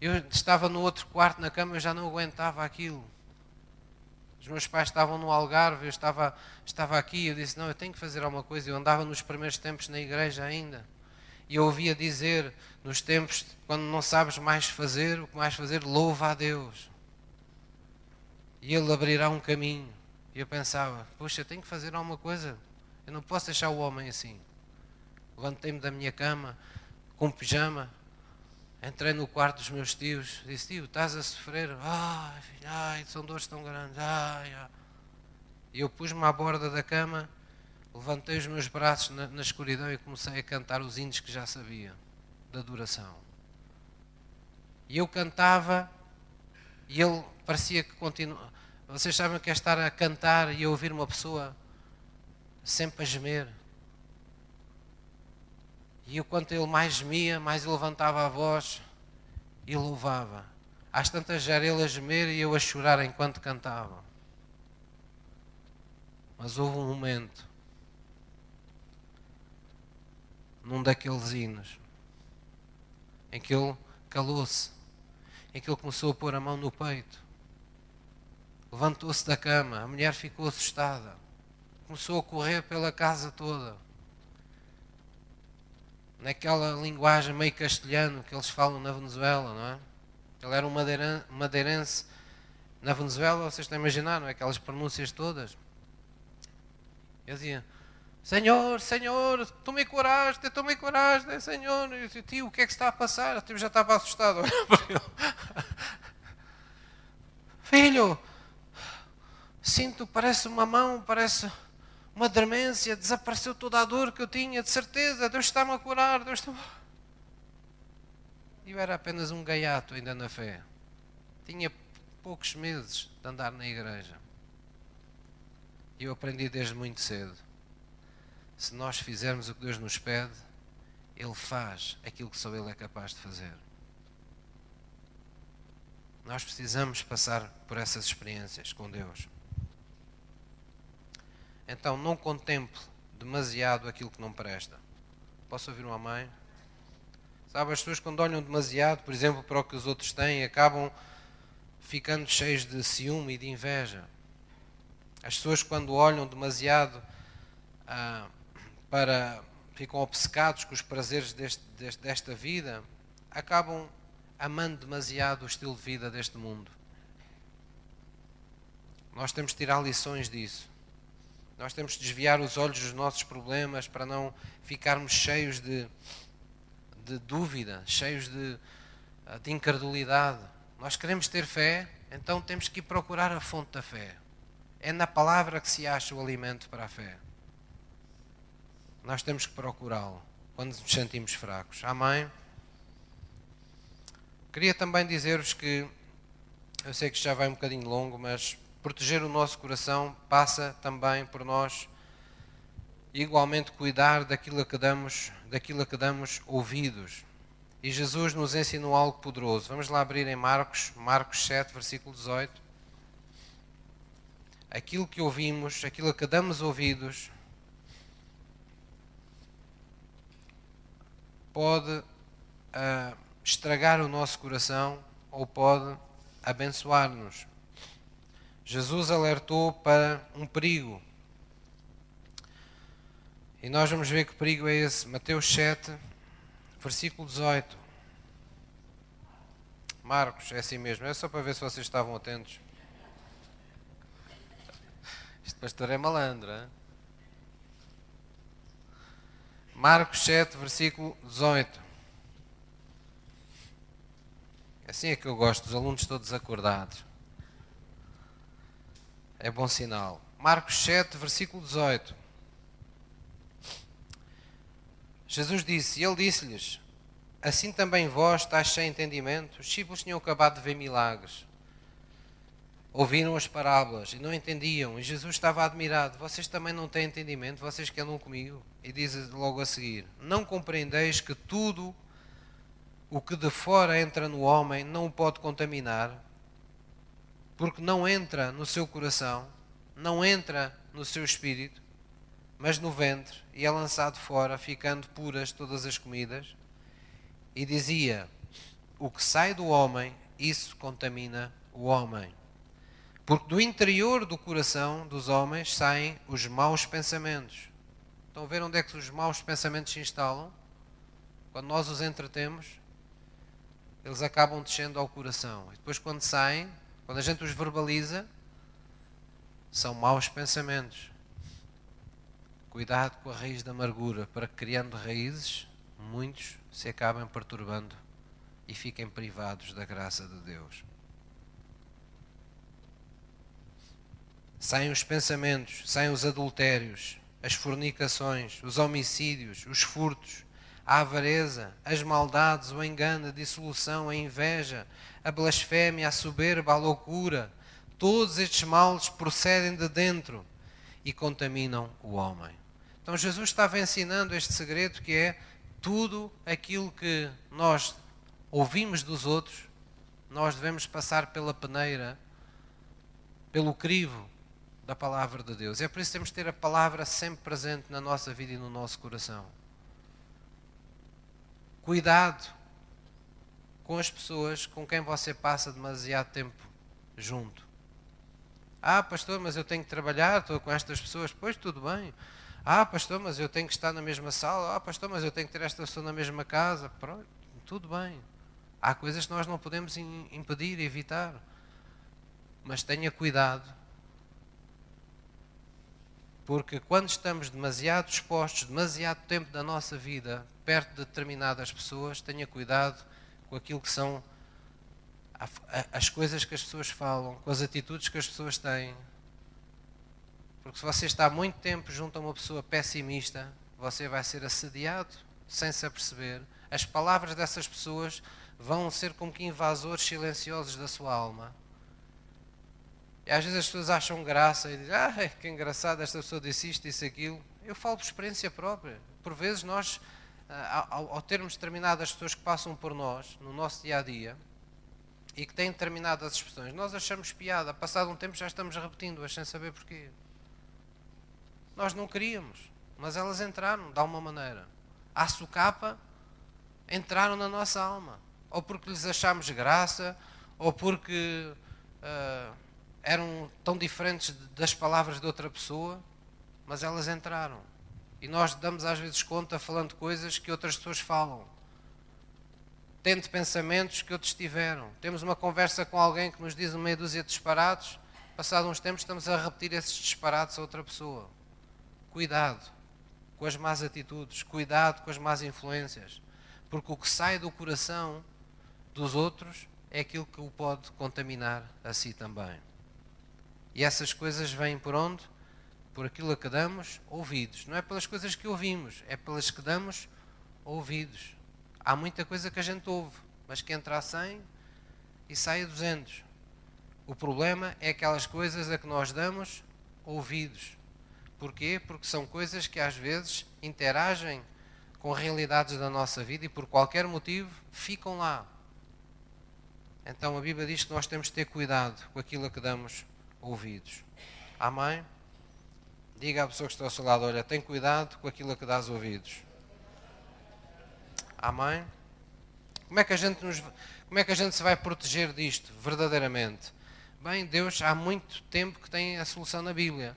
Eu estava no outro quarto na cama, eu já não aguentava aquilo. Os meus pais estavam no Algarve, eu estava, estava aqui, eu disse, não, eu tenho que fazer alguma coisa. Eu andava nos primeiros tempos na igreja ainda. E eu ouvia dizer, nos tempos, quando não sabes mais fazer, o que mais fazer, louva a Deus. E Ele abrirá um caminho. E eu pensava, puxa, eu tenho que fazer alguma coisa. Eu não posso deixar o homem assim. Levantei-me da minha cama com um pijama, entrei no quarto dos meus tios, disse, tio, estás a sofrer? Ai, filho, ai, são dores tão grandes, ai, ai. E eu pus-me à borda da cama, levantei os meus braços na, na escuridão e comecei a cantar os hinos que já sabia, da adoração. E eu cantava e ele parecia que continuava. Vocês sabem que é estar a cantar e a ouvir uma pessoa sempre a gemer. E quanto ele mais gemia, mais levantava a voz e louvava. Às tantas já era ele a gemer e eu a chorar enquanto cantava. Mas houve um momento, num daqueles hinos, em que ele calou-se, em que ele começou a pôr a mão no peito. Levantou-se da cama, a mulher ficou assustada, começou a correr pela casa toda naquela linguagem meio castelhano que eles falam na Venezuela, não é? Ele era um madeirense na Venezuela, vocês estão a imaginar, não é? Aquelas pronúncias todas. Eu dizia, Senhor, Senhor, tome coragem, tome coragem, Senhor. Eu disse, tio, o que é que está a passar? Eu já estava assustado. Filho, sinto, parece uma mão, parece uma dormência, desapareceu toda a dor que eu tinha, de certeza, Deus está-me a curar, Deus está Eu era apenas um gaiato ainda na fé. Tinha poucos meses de andar na igreja. E eu aprendi desde muito cedo. Se nós fizermos o que Deus nos pede, Ele faz aquilo que só Ele é capaz de fazer. Nós precisamos passar por essas experiências com Deus. Então não contemple demasiado aquilo que não presta. Posso ouvir uma mãe? Sabe, as pessoas quando olham demasiado, por exemplo, para o que os outros têm, acabam ficando cheios de ciúme e de inveja. As pessoas quando olham demasiado ah, para. ficam obcecados com os prazeres deste, deste, desta vida, acabam amando demasiado o estilo de vida deste mundo. Nós temos de tirar lições disso. Nós temos de desviar os olhos dos nossos problemas para não ficarmos cheios de, de dúvida, cheios de, de incredulidade. Nós queremos ter fé, então temos que procurar a fonte da fé. É na palavra que se acha o alimento para a fé. Nós temos que procurá-lo quando nos sentimos fracos. Amém? Queria também dizer-vos que, eu sei que já vai um bocadinho longo, mas proteger o nosso coração passa também por nós igualmente cuidar daquilo a que damos, daquilo a que damos ouvidos. E Jesus nos ensinou algo poderoso. Vamos lá abrir em Marcos, Marcos 7, versículo 18. Aquilo que ouvimos, aquilo a que damos ouvidos, pode uh, estragar o nosso coração ou pode abençoar-nos. Jesus alertou para um perigo. E nós vamos ver que perigo é esse. Mateus 7, versículo 18. Marcos, é assim mesmo. É só para ver se vocês estavam atentos. Este pastor é malandro, hein? Marcos 7, versículo 18. Assim é que eu gosto, os alunos todos acordados. É bom sinal. Marcos 7, versículo 18. Jesus disse, e ele disse-lhes: Assim também vós estáis sem entendimento? Os discípulos tinham acabado de ver milagres. Ouviram as parábolas e não entendiam. E Jesus estava admirado. Vocês também não têm entendimento? Vocês que andam comigo? E diz logo a seguir: Não compreendeis que tudo o que de fora entra no homem não o pode contaminar, porque não entra no seu coração, não entra no seu espírito, mas no ventre, e é lançado fora, ficando puras todas as comidas. E dizia: O que sai do homem, isso contamina o homem. Porque do interior do coração dos homens saem os maus pensamentos. Estão a ver onde é que os maus pensamentos se instalam? Quando nós os entretemos, eles acabam descendo ao coração. E depois, quando saem, quando a gente os verbaliza, são maus pensamentos. Cuidado com a raiz da amargura, para que criando raízes, muitos se acabem perturbando e fiquem privados da graça de Deus. Saem os pensamentos, saem os adultérios, as fornicações, os homicídios, os furtos, a avareza, as maldades, o engano, a dissolução, a inveja, a blasfémia, a soberba, a loucura. Todos estes males procedem de dentro e contaminam o homem. Então Jesus estava ensinando este segredo que é tudo aquilo que nós ouvimos dos outros, nós devemos passar pela peneira, pelo crivo da palavra de Deus. É por isso que temos de ter a palavra sempre presente na nossa vida e no nosso coração. Cuidado com as pessoas com quem você passa demasiado tempo junto. Ah, pastor, mas eu tenho que trabalhar, estou com estas pessoas. Pois, tudo bem. Ah, pastor, mas eu tenho que estar na mesma sala. Ah, pastor, mas eu tenho que ter esta pessoa na mesma casa. Pronto, tudo bem. Há coisas que nós não podemos impedir, evitar. Mas tenha cuidado. Porque quando estamos demasiado expostos, demasiado tempo da nossa vida perto de determinadas pessoas, tenha cuidado com aquilo que são as coisas que as pessoas falam, com as atitudes que as pessoas têm. Porque se você está muito tempo junto a uma pessoa pessimista, você vai ser assediado sem se aperceber. As palavras dessas pessoas vão ser como que invasores silenciosos da sua alma. E às vezes as pessoas acham graça e dizem, ah, que engraçado, esta pessoa disse isto, disse aquilo. Eu falo por experiência própria. Por vezes nós ah, ao, ao termos determinadas pessoas que passam por nós, no nosso dia a dia, e que têm determinadas expressões, nós achamos piada. Passado um tempo já estamos repetindo-as sem saber porquê. Nós não queríamos, mas elas entraram de alguma maneira. À socapa, entraram na nossa alma. Ou porque lhes achámos graça, ou porque uh, eram tão diferentes das palavras de outra pessoa, mas elas entraram. E nós damos às vezes conta falando coisas que outras pessoas falam. Tendo pensamentos que outros tiveram. Temos uma conversa com alguém que nos diz uma meia dúzia de disparados, passado uns tempos estamos a repetir esses disparados a outra pessoa. Cuidado com as más atitudes, cuidado com as más influências, porque o que sai do coração dos outros é aquilo que o pode contaminar a si também. E essas coisas vêm por onde? por aquilo a que damos ouvidos. Não é pelas coisas que ouvimos, é pelas que damos ouvidos. Há muita coisa que a gente ouve, mas que entra a 100 e sai a 200. O problema é aquelas coisas a que nós damos ouvidos. Porquê? Porque são coisas que às vezes interagem com realidades da nossa vida e por qualquer motivo ficam lá. Então a Bíblia diz que nós temos de ter cuidado com aquilo a que damos ouvidos. Amém? Diga à pessoa que está ao seu lado: olha, tem cuidado com aquilo a que dás ouvidos. Amém? Como é que a gente, nos, como é que a gente se vai proteger disto, verdadeiramente? Bem, Deus há muito tempo que tem a solução na Bíblia.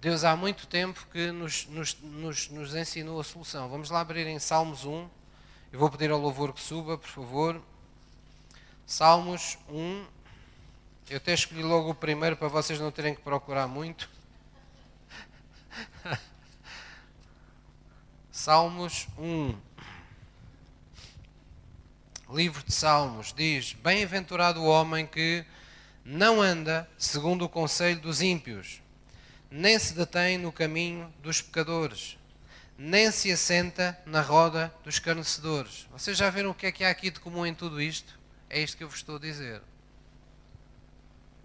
Deus há muito tempo que nos, nos, nos, nos ensinou a solução. Vamos lá abrir em Salmos 1. Eu vou pedir ao louvor que suba, por favor. Salmos 1. Eu até escolhi logo o primeiro para vocês não terem que procurar muito. Salmos 1. livro de Salmos, diz: Bem-aventurado o homem que não anda segundo o conselho dos ímpios, nem se detém no caminho dos pecadores, nem se assenta na roda dos escarnecedores. Vocês já viram o que é que há aqui de comum em tudo isto? É isto que eu vos estou a dizer.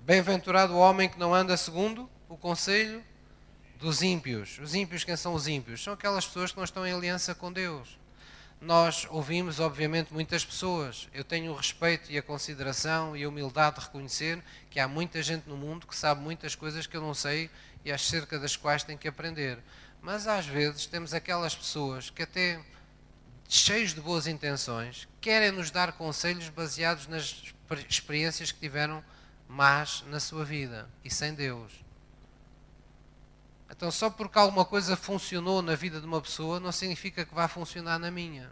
Bem-aventurado o homem que não anda segundo o conselho dos ímpios. Os ímpios, quem são os ímpios? São aquelas pessoas que não estão em aliança com Deus. Nós ouvimos, obviamente, muitas pessoas. Eu tenho o respeito e a consideração e a humildade de reconhecer que há muita gente no mundo que sabe muitas coisas que eu não sei e acerca das quais tenho que aprender. Mas às vezes temos aquelas pessoas que até cheios de boas intenções querem nos dar conselhos baseados nas experiências que tiveram más na sua vida e sem Deus. Então, só porque alguma coisa funcionou na vida de uma pessoa, não significa que vá funcionar na minha.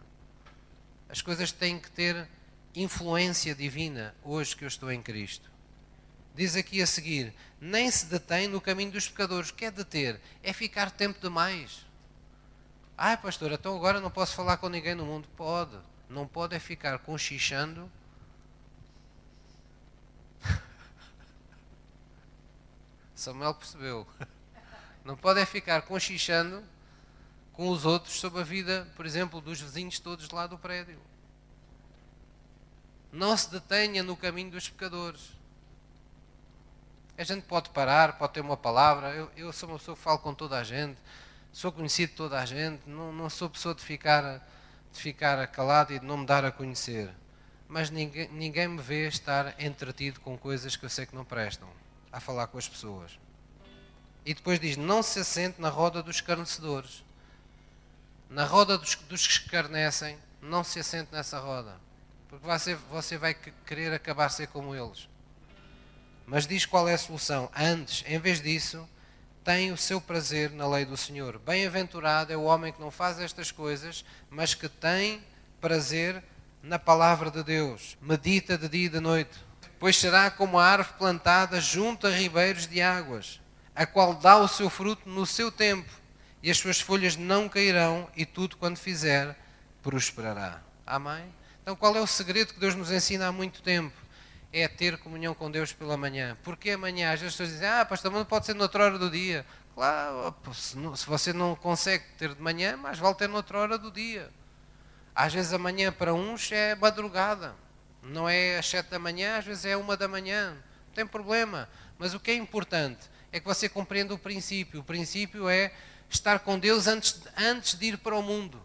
As coisas têm que ter influência divina hoje que eu estou em Cristo. Diz aqui a seguir: nem se detém no caminho dos pecadores. Quer deter? É ficar tempo demais. Ai, pastor, então agora não posso falar com ninguém no mundo. Pode. Não pode é ficar conchichando. Samuel percebeu. Não pode é ficar conchichando com os outros sobre a vida, por exemplo, dos vizinhos todos lá do prédio. Não se detenha no caminho dos pecadores. A gente pode parar, pode ter uma palavra. Eu, eu sou uma pessoa que falo com toda a gente, sou conhecido de toda a gente, não, não sou pessoa de ficar, de ficar calado e de não me dar a conhecer. Mas ninguém, ninguém me vê estar entretido com coisas que eu sei que não prestam, a falar com as pessoas. E depois diz: Não se assente na roda dos escarnecedores. Na roda dos, dos que escarnecem, não se assente nessa roda. Porque você, você vai querer acabar ser como eles. Mas diz qual é a solução. Antes, em vez disso, tem o seu prazer na lei do Senhor. Bem-aventurado é o homem que não faz estas coisas, mas que tem prazer na palavra de Deus. Medita de dia e de noite. Pois será como a árvore plantada junto a ribeiros de águas a qual dá o seu fruto no seu tempo, e as suas folhas não cairão, e tudo quando fizer prosperará. Amém? Então, qual é o segredo que Deus nos ensina há muito tempo? É ter comunhão com Deus pela manhã. Porque amanhã? Às vezes as pessoas dizem, ah, pastor, mas pode ser noutra hora do dia. Claro, se você não consegue ter de manhã, mais vale ter noutra hora do dia. Às vezes amanhã para uns é madrugada. Não é às sete da manhã, às vezes é uma da manhã. Não tem problema. Mas o que é importante é que você compreenda o princípio. O princípio é estar com Deus antes, antes de ir para o mundo.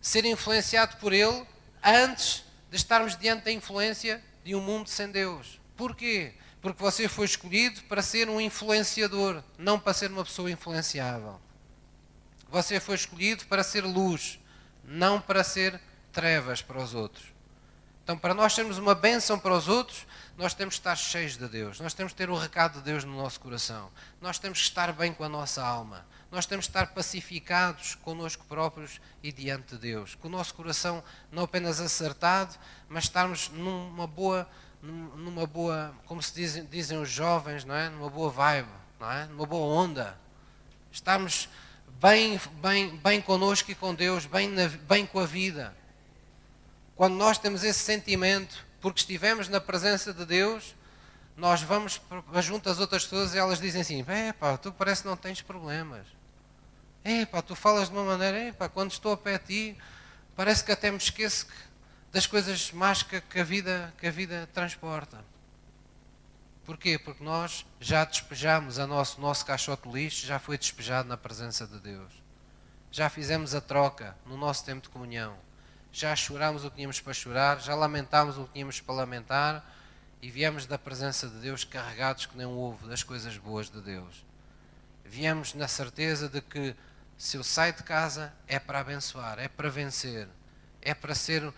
Ser influenciado por Ele antes de estarmos diante da influência de um mundo sem Deus. Porquê? Porque você foi escolhido para ser um influenciador, não para ser uma pessoa influenciável. Você foi escolhido para ser luz, não para ser trevas para os outros. Então, para nós termos uma bênção para os outros, nós temos que estar cheios de Deus, nós temos que ter o recado de Deus no nosso coração, nós temos que estar bem com a nossa alma, nós temos que estar pacificados connosco próprios e diante de Deus, com o nosso coração não apenas acertado, mas estarmos numa boa, numa boa, como se dizem, dizem os jovens, não é? Numa boa vibe, não é? Numa boa onda. Estarmos bem, bem, bem connosco e com Deus, bem, na, bem com a vida quando nós temos esse sentimento, porque estivemos na presença de Deus, nós vamos junto às outras pessoas e elas dizem assim: pá, tu parece que não tens problemas. Pá, tu falas de uma maneira, pá, quando estou a pé de ti, parece que até me esqueço das coisas más que, que, a vida, que a vida transporta. Porquê? Porque nós já despejamos o nosso, nosso caixote de lixo, já foi despejado na presença de Deus. Já fizemos a troca no nosso tempo de comunhão já chorámos o que tínhamos para chorar, já lamentámos o que tínhamos para lamentar e viemos da presença de Deus carregados que nem um ovo das coisas boas de Deus. Viemos na certeza de que se eu saio de casa é para abençoar, é para vencer, é para ser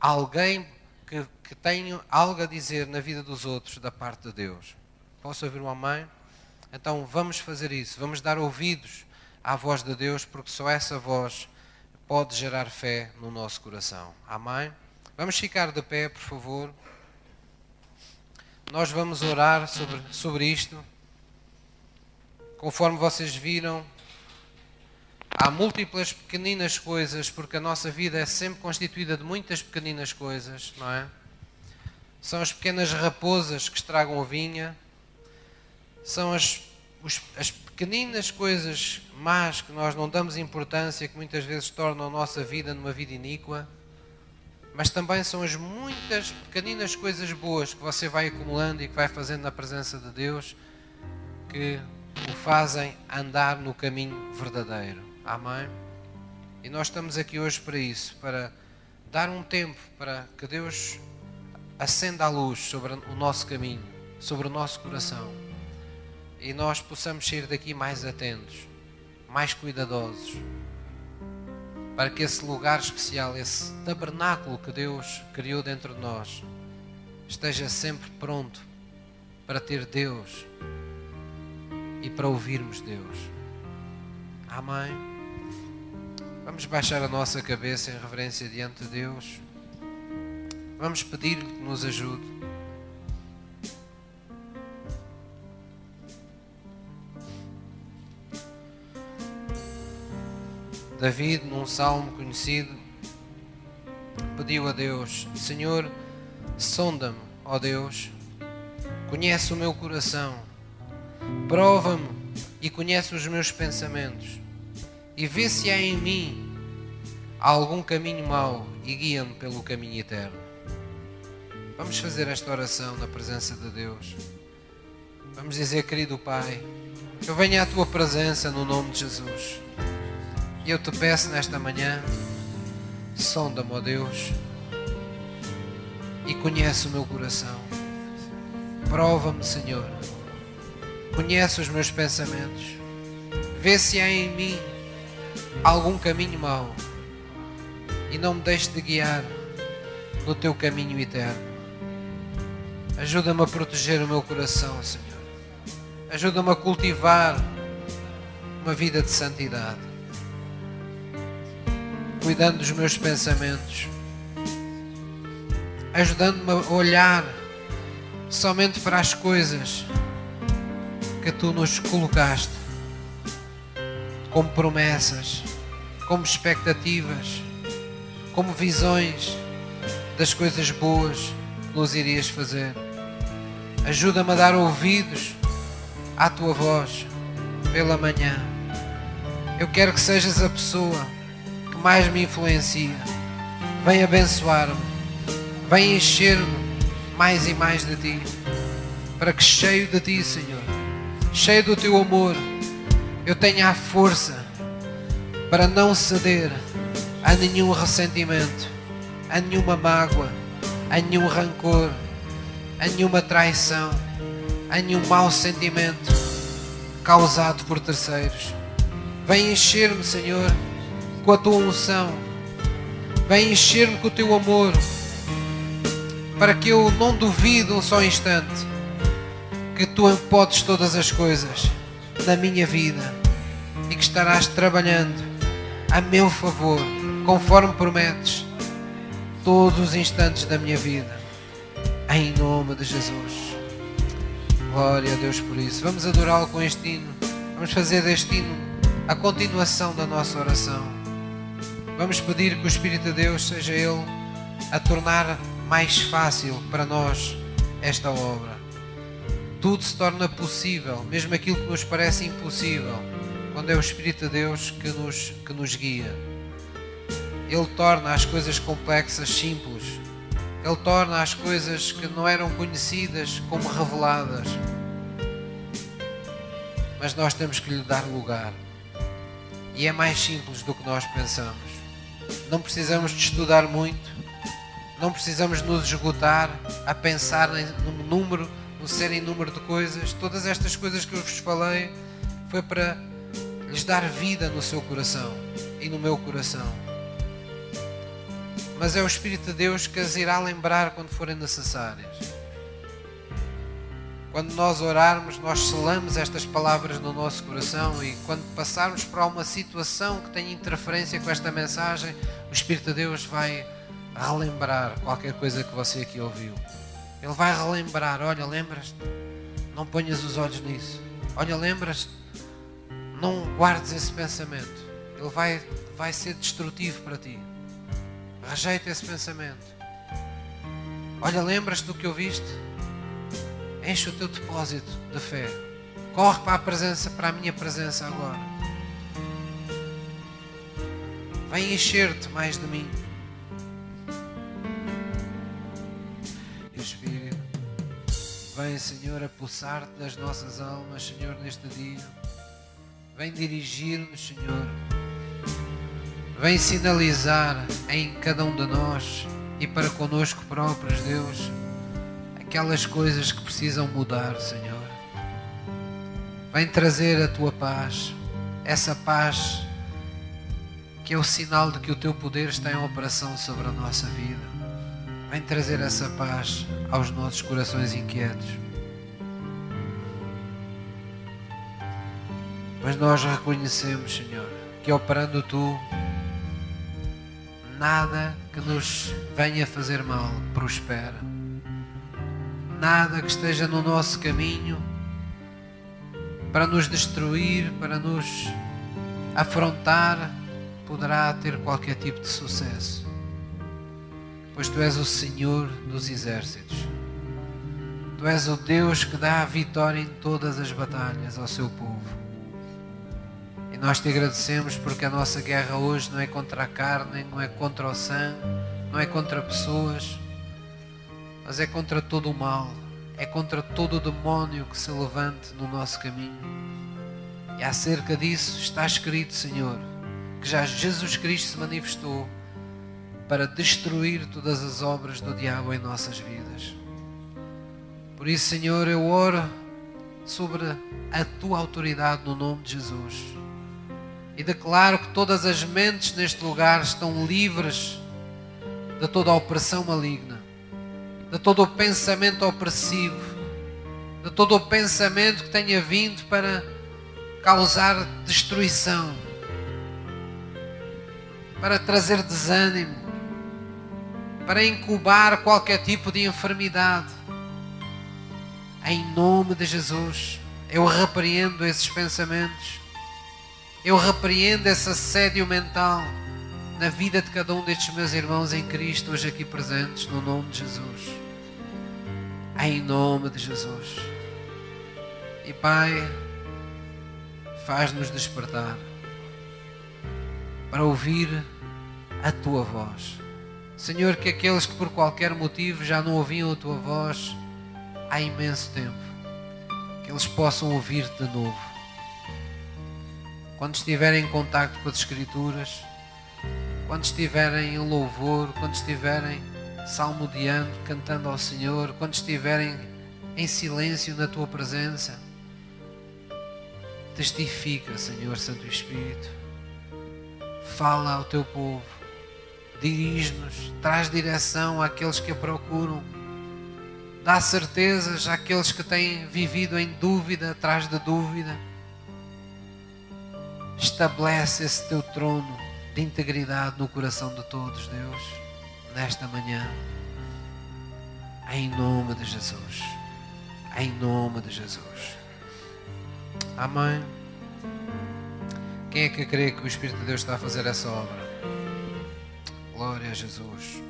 alguém que, que tenha algo a dizer na vida dos outros da parte de Deus. Posso ouvir uma mãe? Então vamos fazer isso, vamos dar ouvidos à voz de Deus, porque só essa voz pode gerar fé no nosso coração. Amém? Vamos ficar de pé, por favor. Nós vamos orar sobre, sobre isto. Conforme vocês viram, Há múltiplas pequeninas coisas, porque a nossa vida é sempre constituída de muitas pequeninas coisas, não é? São as pequenas raposas que estragam a vinha, são as, os, as pequeninas coisas más que nós não damos importância, que muitas vezes tornam a nossa vida numa vida iníqua, mas também são as muitas pequeninas coisas boas que você vai acumulando e que vai fazendo na presença de Deus que o fazem andar no caminho verdadeiro. Amém? E nós estamos aqui hoje para isso, para dar um tempo para que Deus acenda a luz sobre o nosso caminho, sobre o nosso coração e nós possamos sair daqui mais atentos, mais cuidadosos, para que esse lugar especial, esse tabernáculo que Deus criou dentro de nós, esteja sempre pronto para ter Deus e para ouvirmos Deus. Amém. Vamos baixar a nossa cabeça em reverência diante de Deus. Vamos pedir-lhe que nos ajude. David, num salmo conhecido, pediu a Deus: Senhor, sonda-me, ó Deus, conhece o meu coração, prova-me e conhece os meus pensamentos, e vê se há em mim algum caminho mau e guia-me pelo caminho eterno. Vamos fazer esta oração na presença de Deus. Vamos dizer, querido Pai, eu venho à tua presença no nome de Jesus. E eu te peço nesta manhã, sonda-me, ó Deus, e conhece o meu coração. Prova-me, Senhor. Conhece os meus pensamentos. Vê se há em mim algum caminho mau e não me deixe de guiar no teu caminho eterno. Ajuda-me a proteger o meu coração, Senhor. Ajuda-me a cultivar uma vida de santidade cuidando dos meus pensamentos, ajudando-me a olhar somente para as coisas que tu nos colocaste como promessas, como expectativas, como visões das coisas boas que nos irias fazer. Ajuda-me a dar ouvidos à tua voz pela manhã. Eu quero que sejas a pessoa mais me influencia. Vem abençoar-me. Vem encher-me mais e mais de Ti. Para que cheio de Ti, Senhor, cheio do Teu amor, eu tenha a força para não ceder a nenhum ressentimento, a nenhuma mágoa, a nenhum rancor, a nenhuma traição, a nenhum mau sentimento causado por terceiros. Vem encher-me, Senhor com a tua unção. Vem encher-me com o teu amor, para que eu não duvide um só instante que tu podes todas as coisas na minha vida e que estarás trabalhando a meu favor, conforme prometes, todos os instantes da minha vida, em nome de Jesus. Glória a Deus por isso. Vamos adorá-lo com este hino. Vamos fazer deste hino a continuação da nossa oração. Vamos pedir que o Espírito de Deus seja Ele a tornar mais fácil para nós esta obra. Tudo se torna possível, mesmo aquilo que nos parece impossível, quando é o Espírito de Deus que nos, que nos guia. Ele torna as coisas complexas simples. Ele torna as coisas que não eram conhecidas como reveladas. Mas nós temos que lhe dar lugar. E é mais simples do que nós pensamos. Não precisamos de estudar muito, não precisamos nos esgotar a pensar no número, no ser em número de coisas. Todas estas coisas que eu vos falei foi para lhes dar vida no seu coração e no meu coração. Mas é o Espírito de Deus que as irá lembrar quando forem necessárias. Quando nós orarmos, nós selamos estas palavras no nosso coração e quando passarmos para uma situação que tenha interferência com esta mensagem, o Espírito de Deus vai relembrar qualquer coisa que você aqui ouviu. Ele vai relembrar: olha, lembras-te? Não ponhas os olhos nisso. Olha, lembras-te? Não guardes esse pensamento. ele vai, vai ser destrutivo para ti. Rejeita esse pensamento. Olha, lembras-te do que ouviste? Enche o teu depósito de fé. Corre para a presença, para a minha presença agora. Vem encher-te mais de mim. Espírito vem, Senhor, a pulsar-te das nossas almas, Senhor, neste dia. Vem dirigir-nos, Senhor. Vem sinalizar em cada um de nós e para conosco próprios, Deus, aquelas coisas que precisam mudar, Senhor. Vem trazer a tua paz, essa paz que é o sinal de que o teu poder está em operação sobre a nossa vida. Vem trazer essa paz aos nossos corações inquietos. Mas nós reconhecemos, Senhor, que operando tu, nada que nos venha fazer mal prospera. Nada que esteja no nosso caminho para nos destruir, para nos afrontar, poderá ter qualquer tipo de sucesso. Pois tu és o Senhor dos exércitos. Tu és o Deus que dá a vitória em todas as batalhas ao seu povo. E nós te agradecemos porque a nossa guerra hoje não é contra a carne, não é contra o sangue, não é contra pessoas, mas é contra todo o mal, é contra todo o demónio que se levante no nosso caminho. E acerca disso está escrito, Senhor, que já Jesus Cristo se manifestou para destruir todas as obras do diabo em nossas vidas. Por isso, Senhor, eu oro sobre a tua autoridade no nome de Jesus e declaro que todas as mentes neste lugar estão livres de toda a opressão maligna, de todo o pensamento opressivo, de todo o pensamento que tenha vindo para causar destruição para trazer desânimo, para incubar qualquer tipo de enfermidade. Em nome de Jesus, eu repreendo esses pensamentos, eu repreendo esse assédio mental na vida de cada um destes meus irmãos em Cristo, hoje aqui presentes, no nome de Jesus. Em nome de Jesus. E Pai, faz-nos despertar para ouvir a tua voz. Senhor, que aqueles que por qualquer motivo já não ouviam a tua voz há imenso tempo, que eles possam ouvir-te de novo. Quando estiverem em contacto com as Escrituras, quando estiverem em louvor, quando estiverem salmodiando, cantando ao Senhor, quando estiverem em silêncio na tua presença, testifica, Senhor Santo Espírito. Fala ao teu povo, dirige-nos, traz direção àqueles que a procuram, dá certezas àqueles que têm vivido em dúvida atrás de dúvida. Estabelece esse teu trono de integridade no coração de todos, Deus, nesta manhã. Em nome de Jesus. Em nome de Jesus. Amém. Quem é que crê que o Espírito de Deus está a fazer essa obra? Glória a Jesus.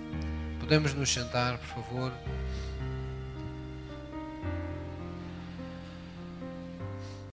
Podemos nos sentar, por favor.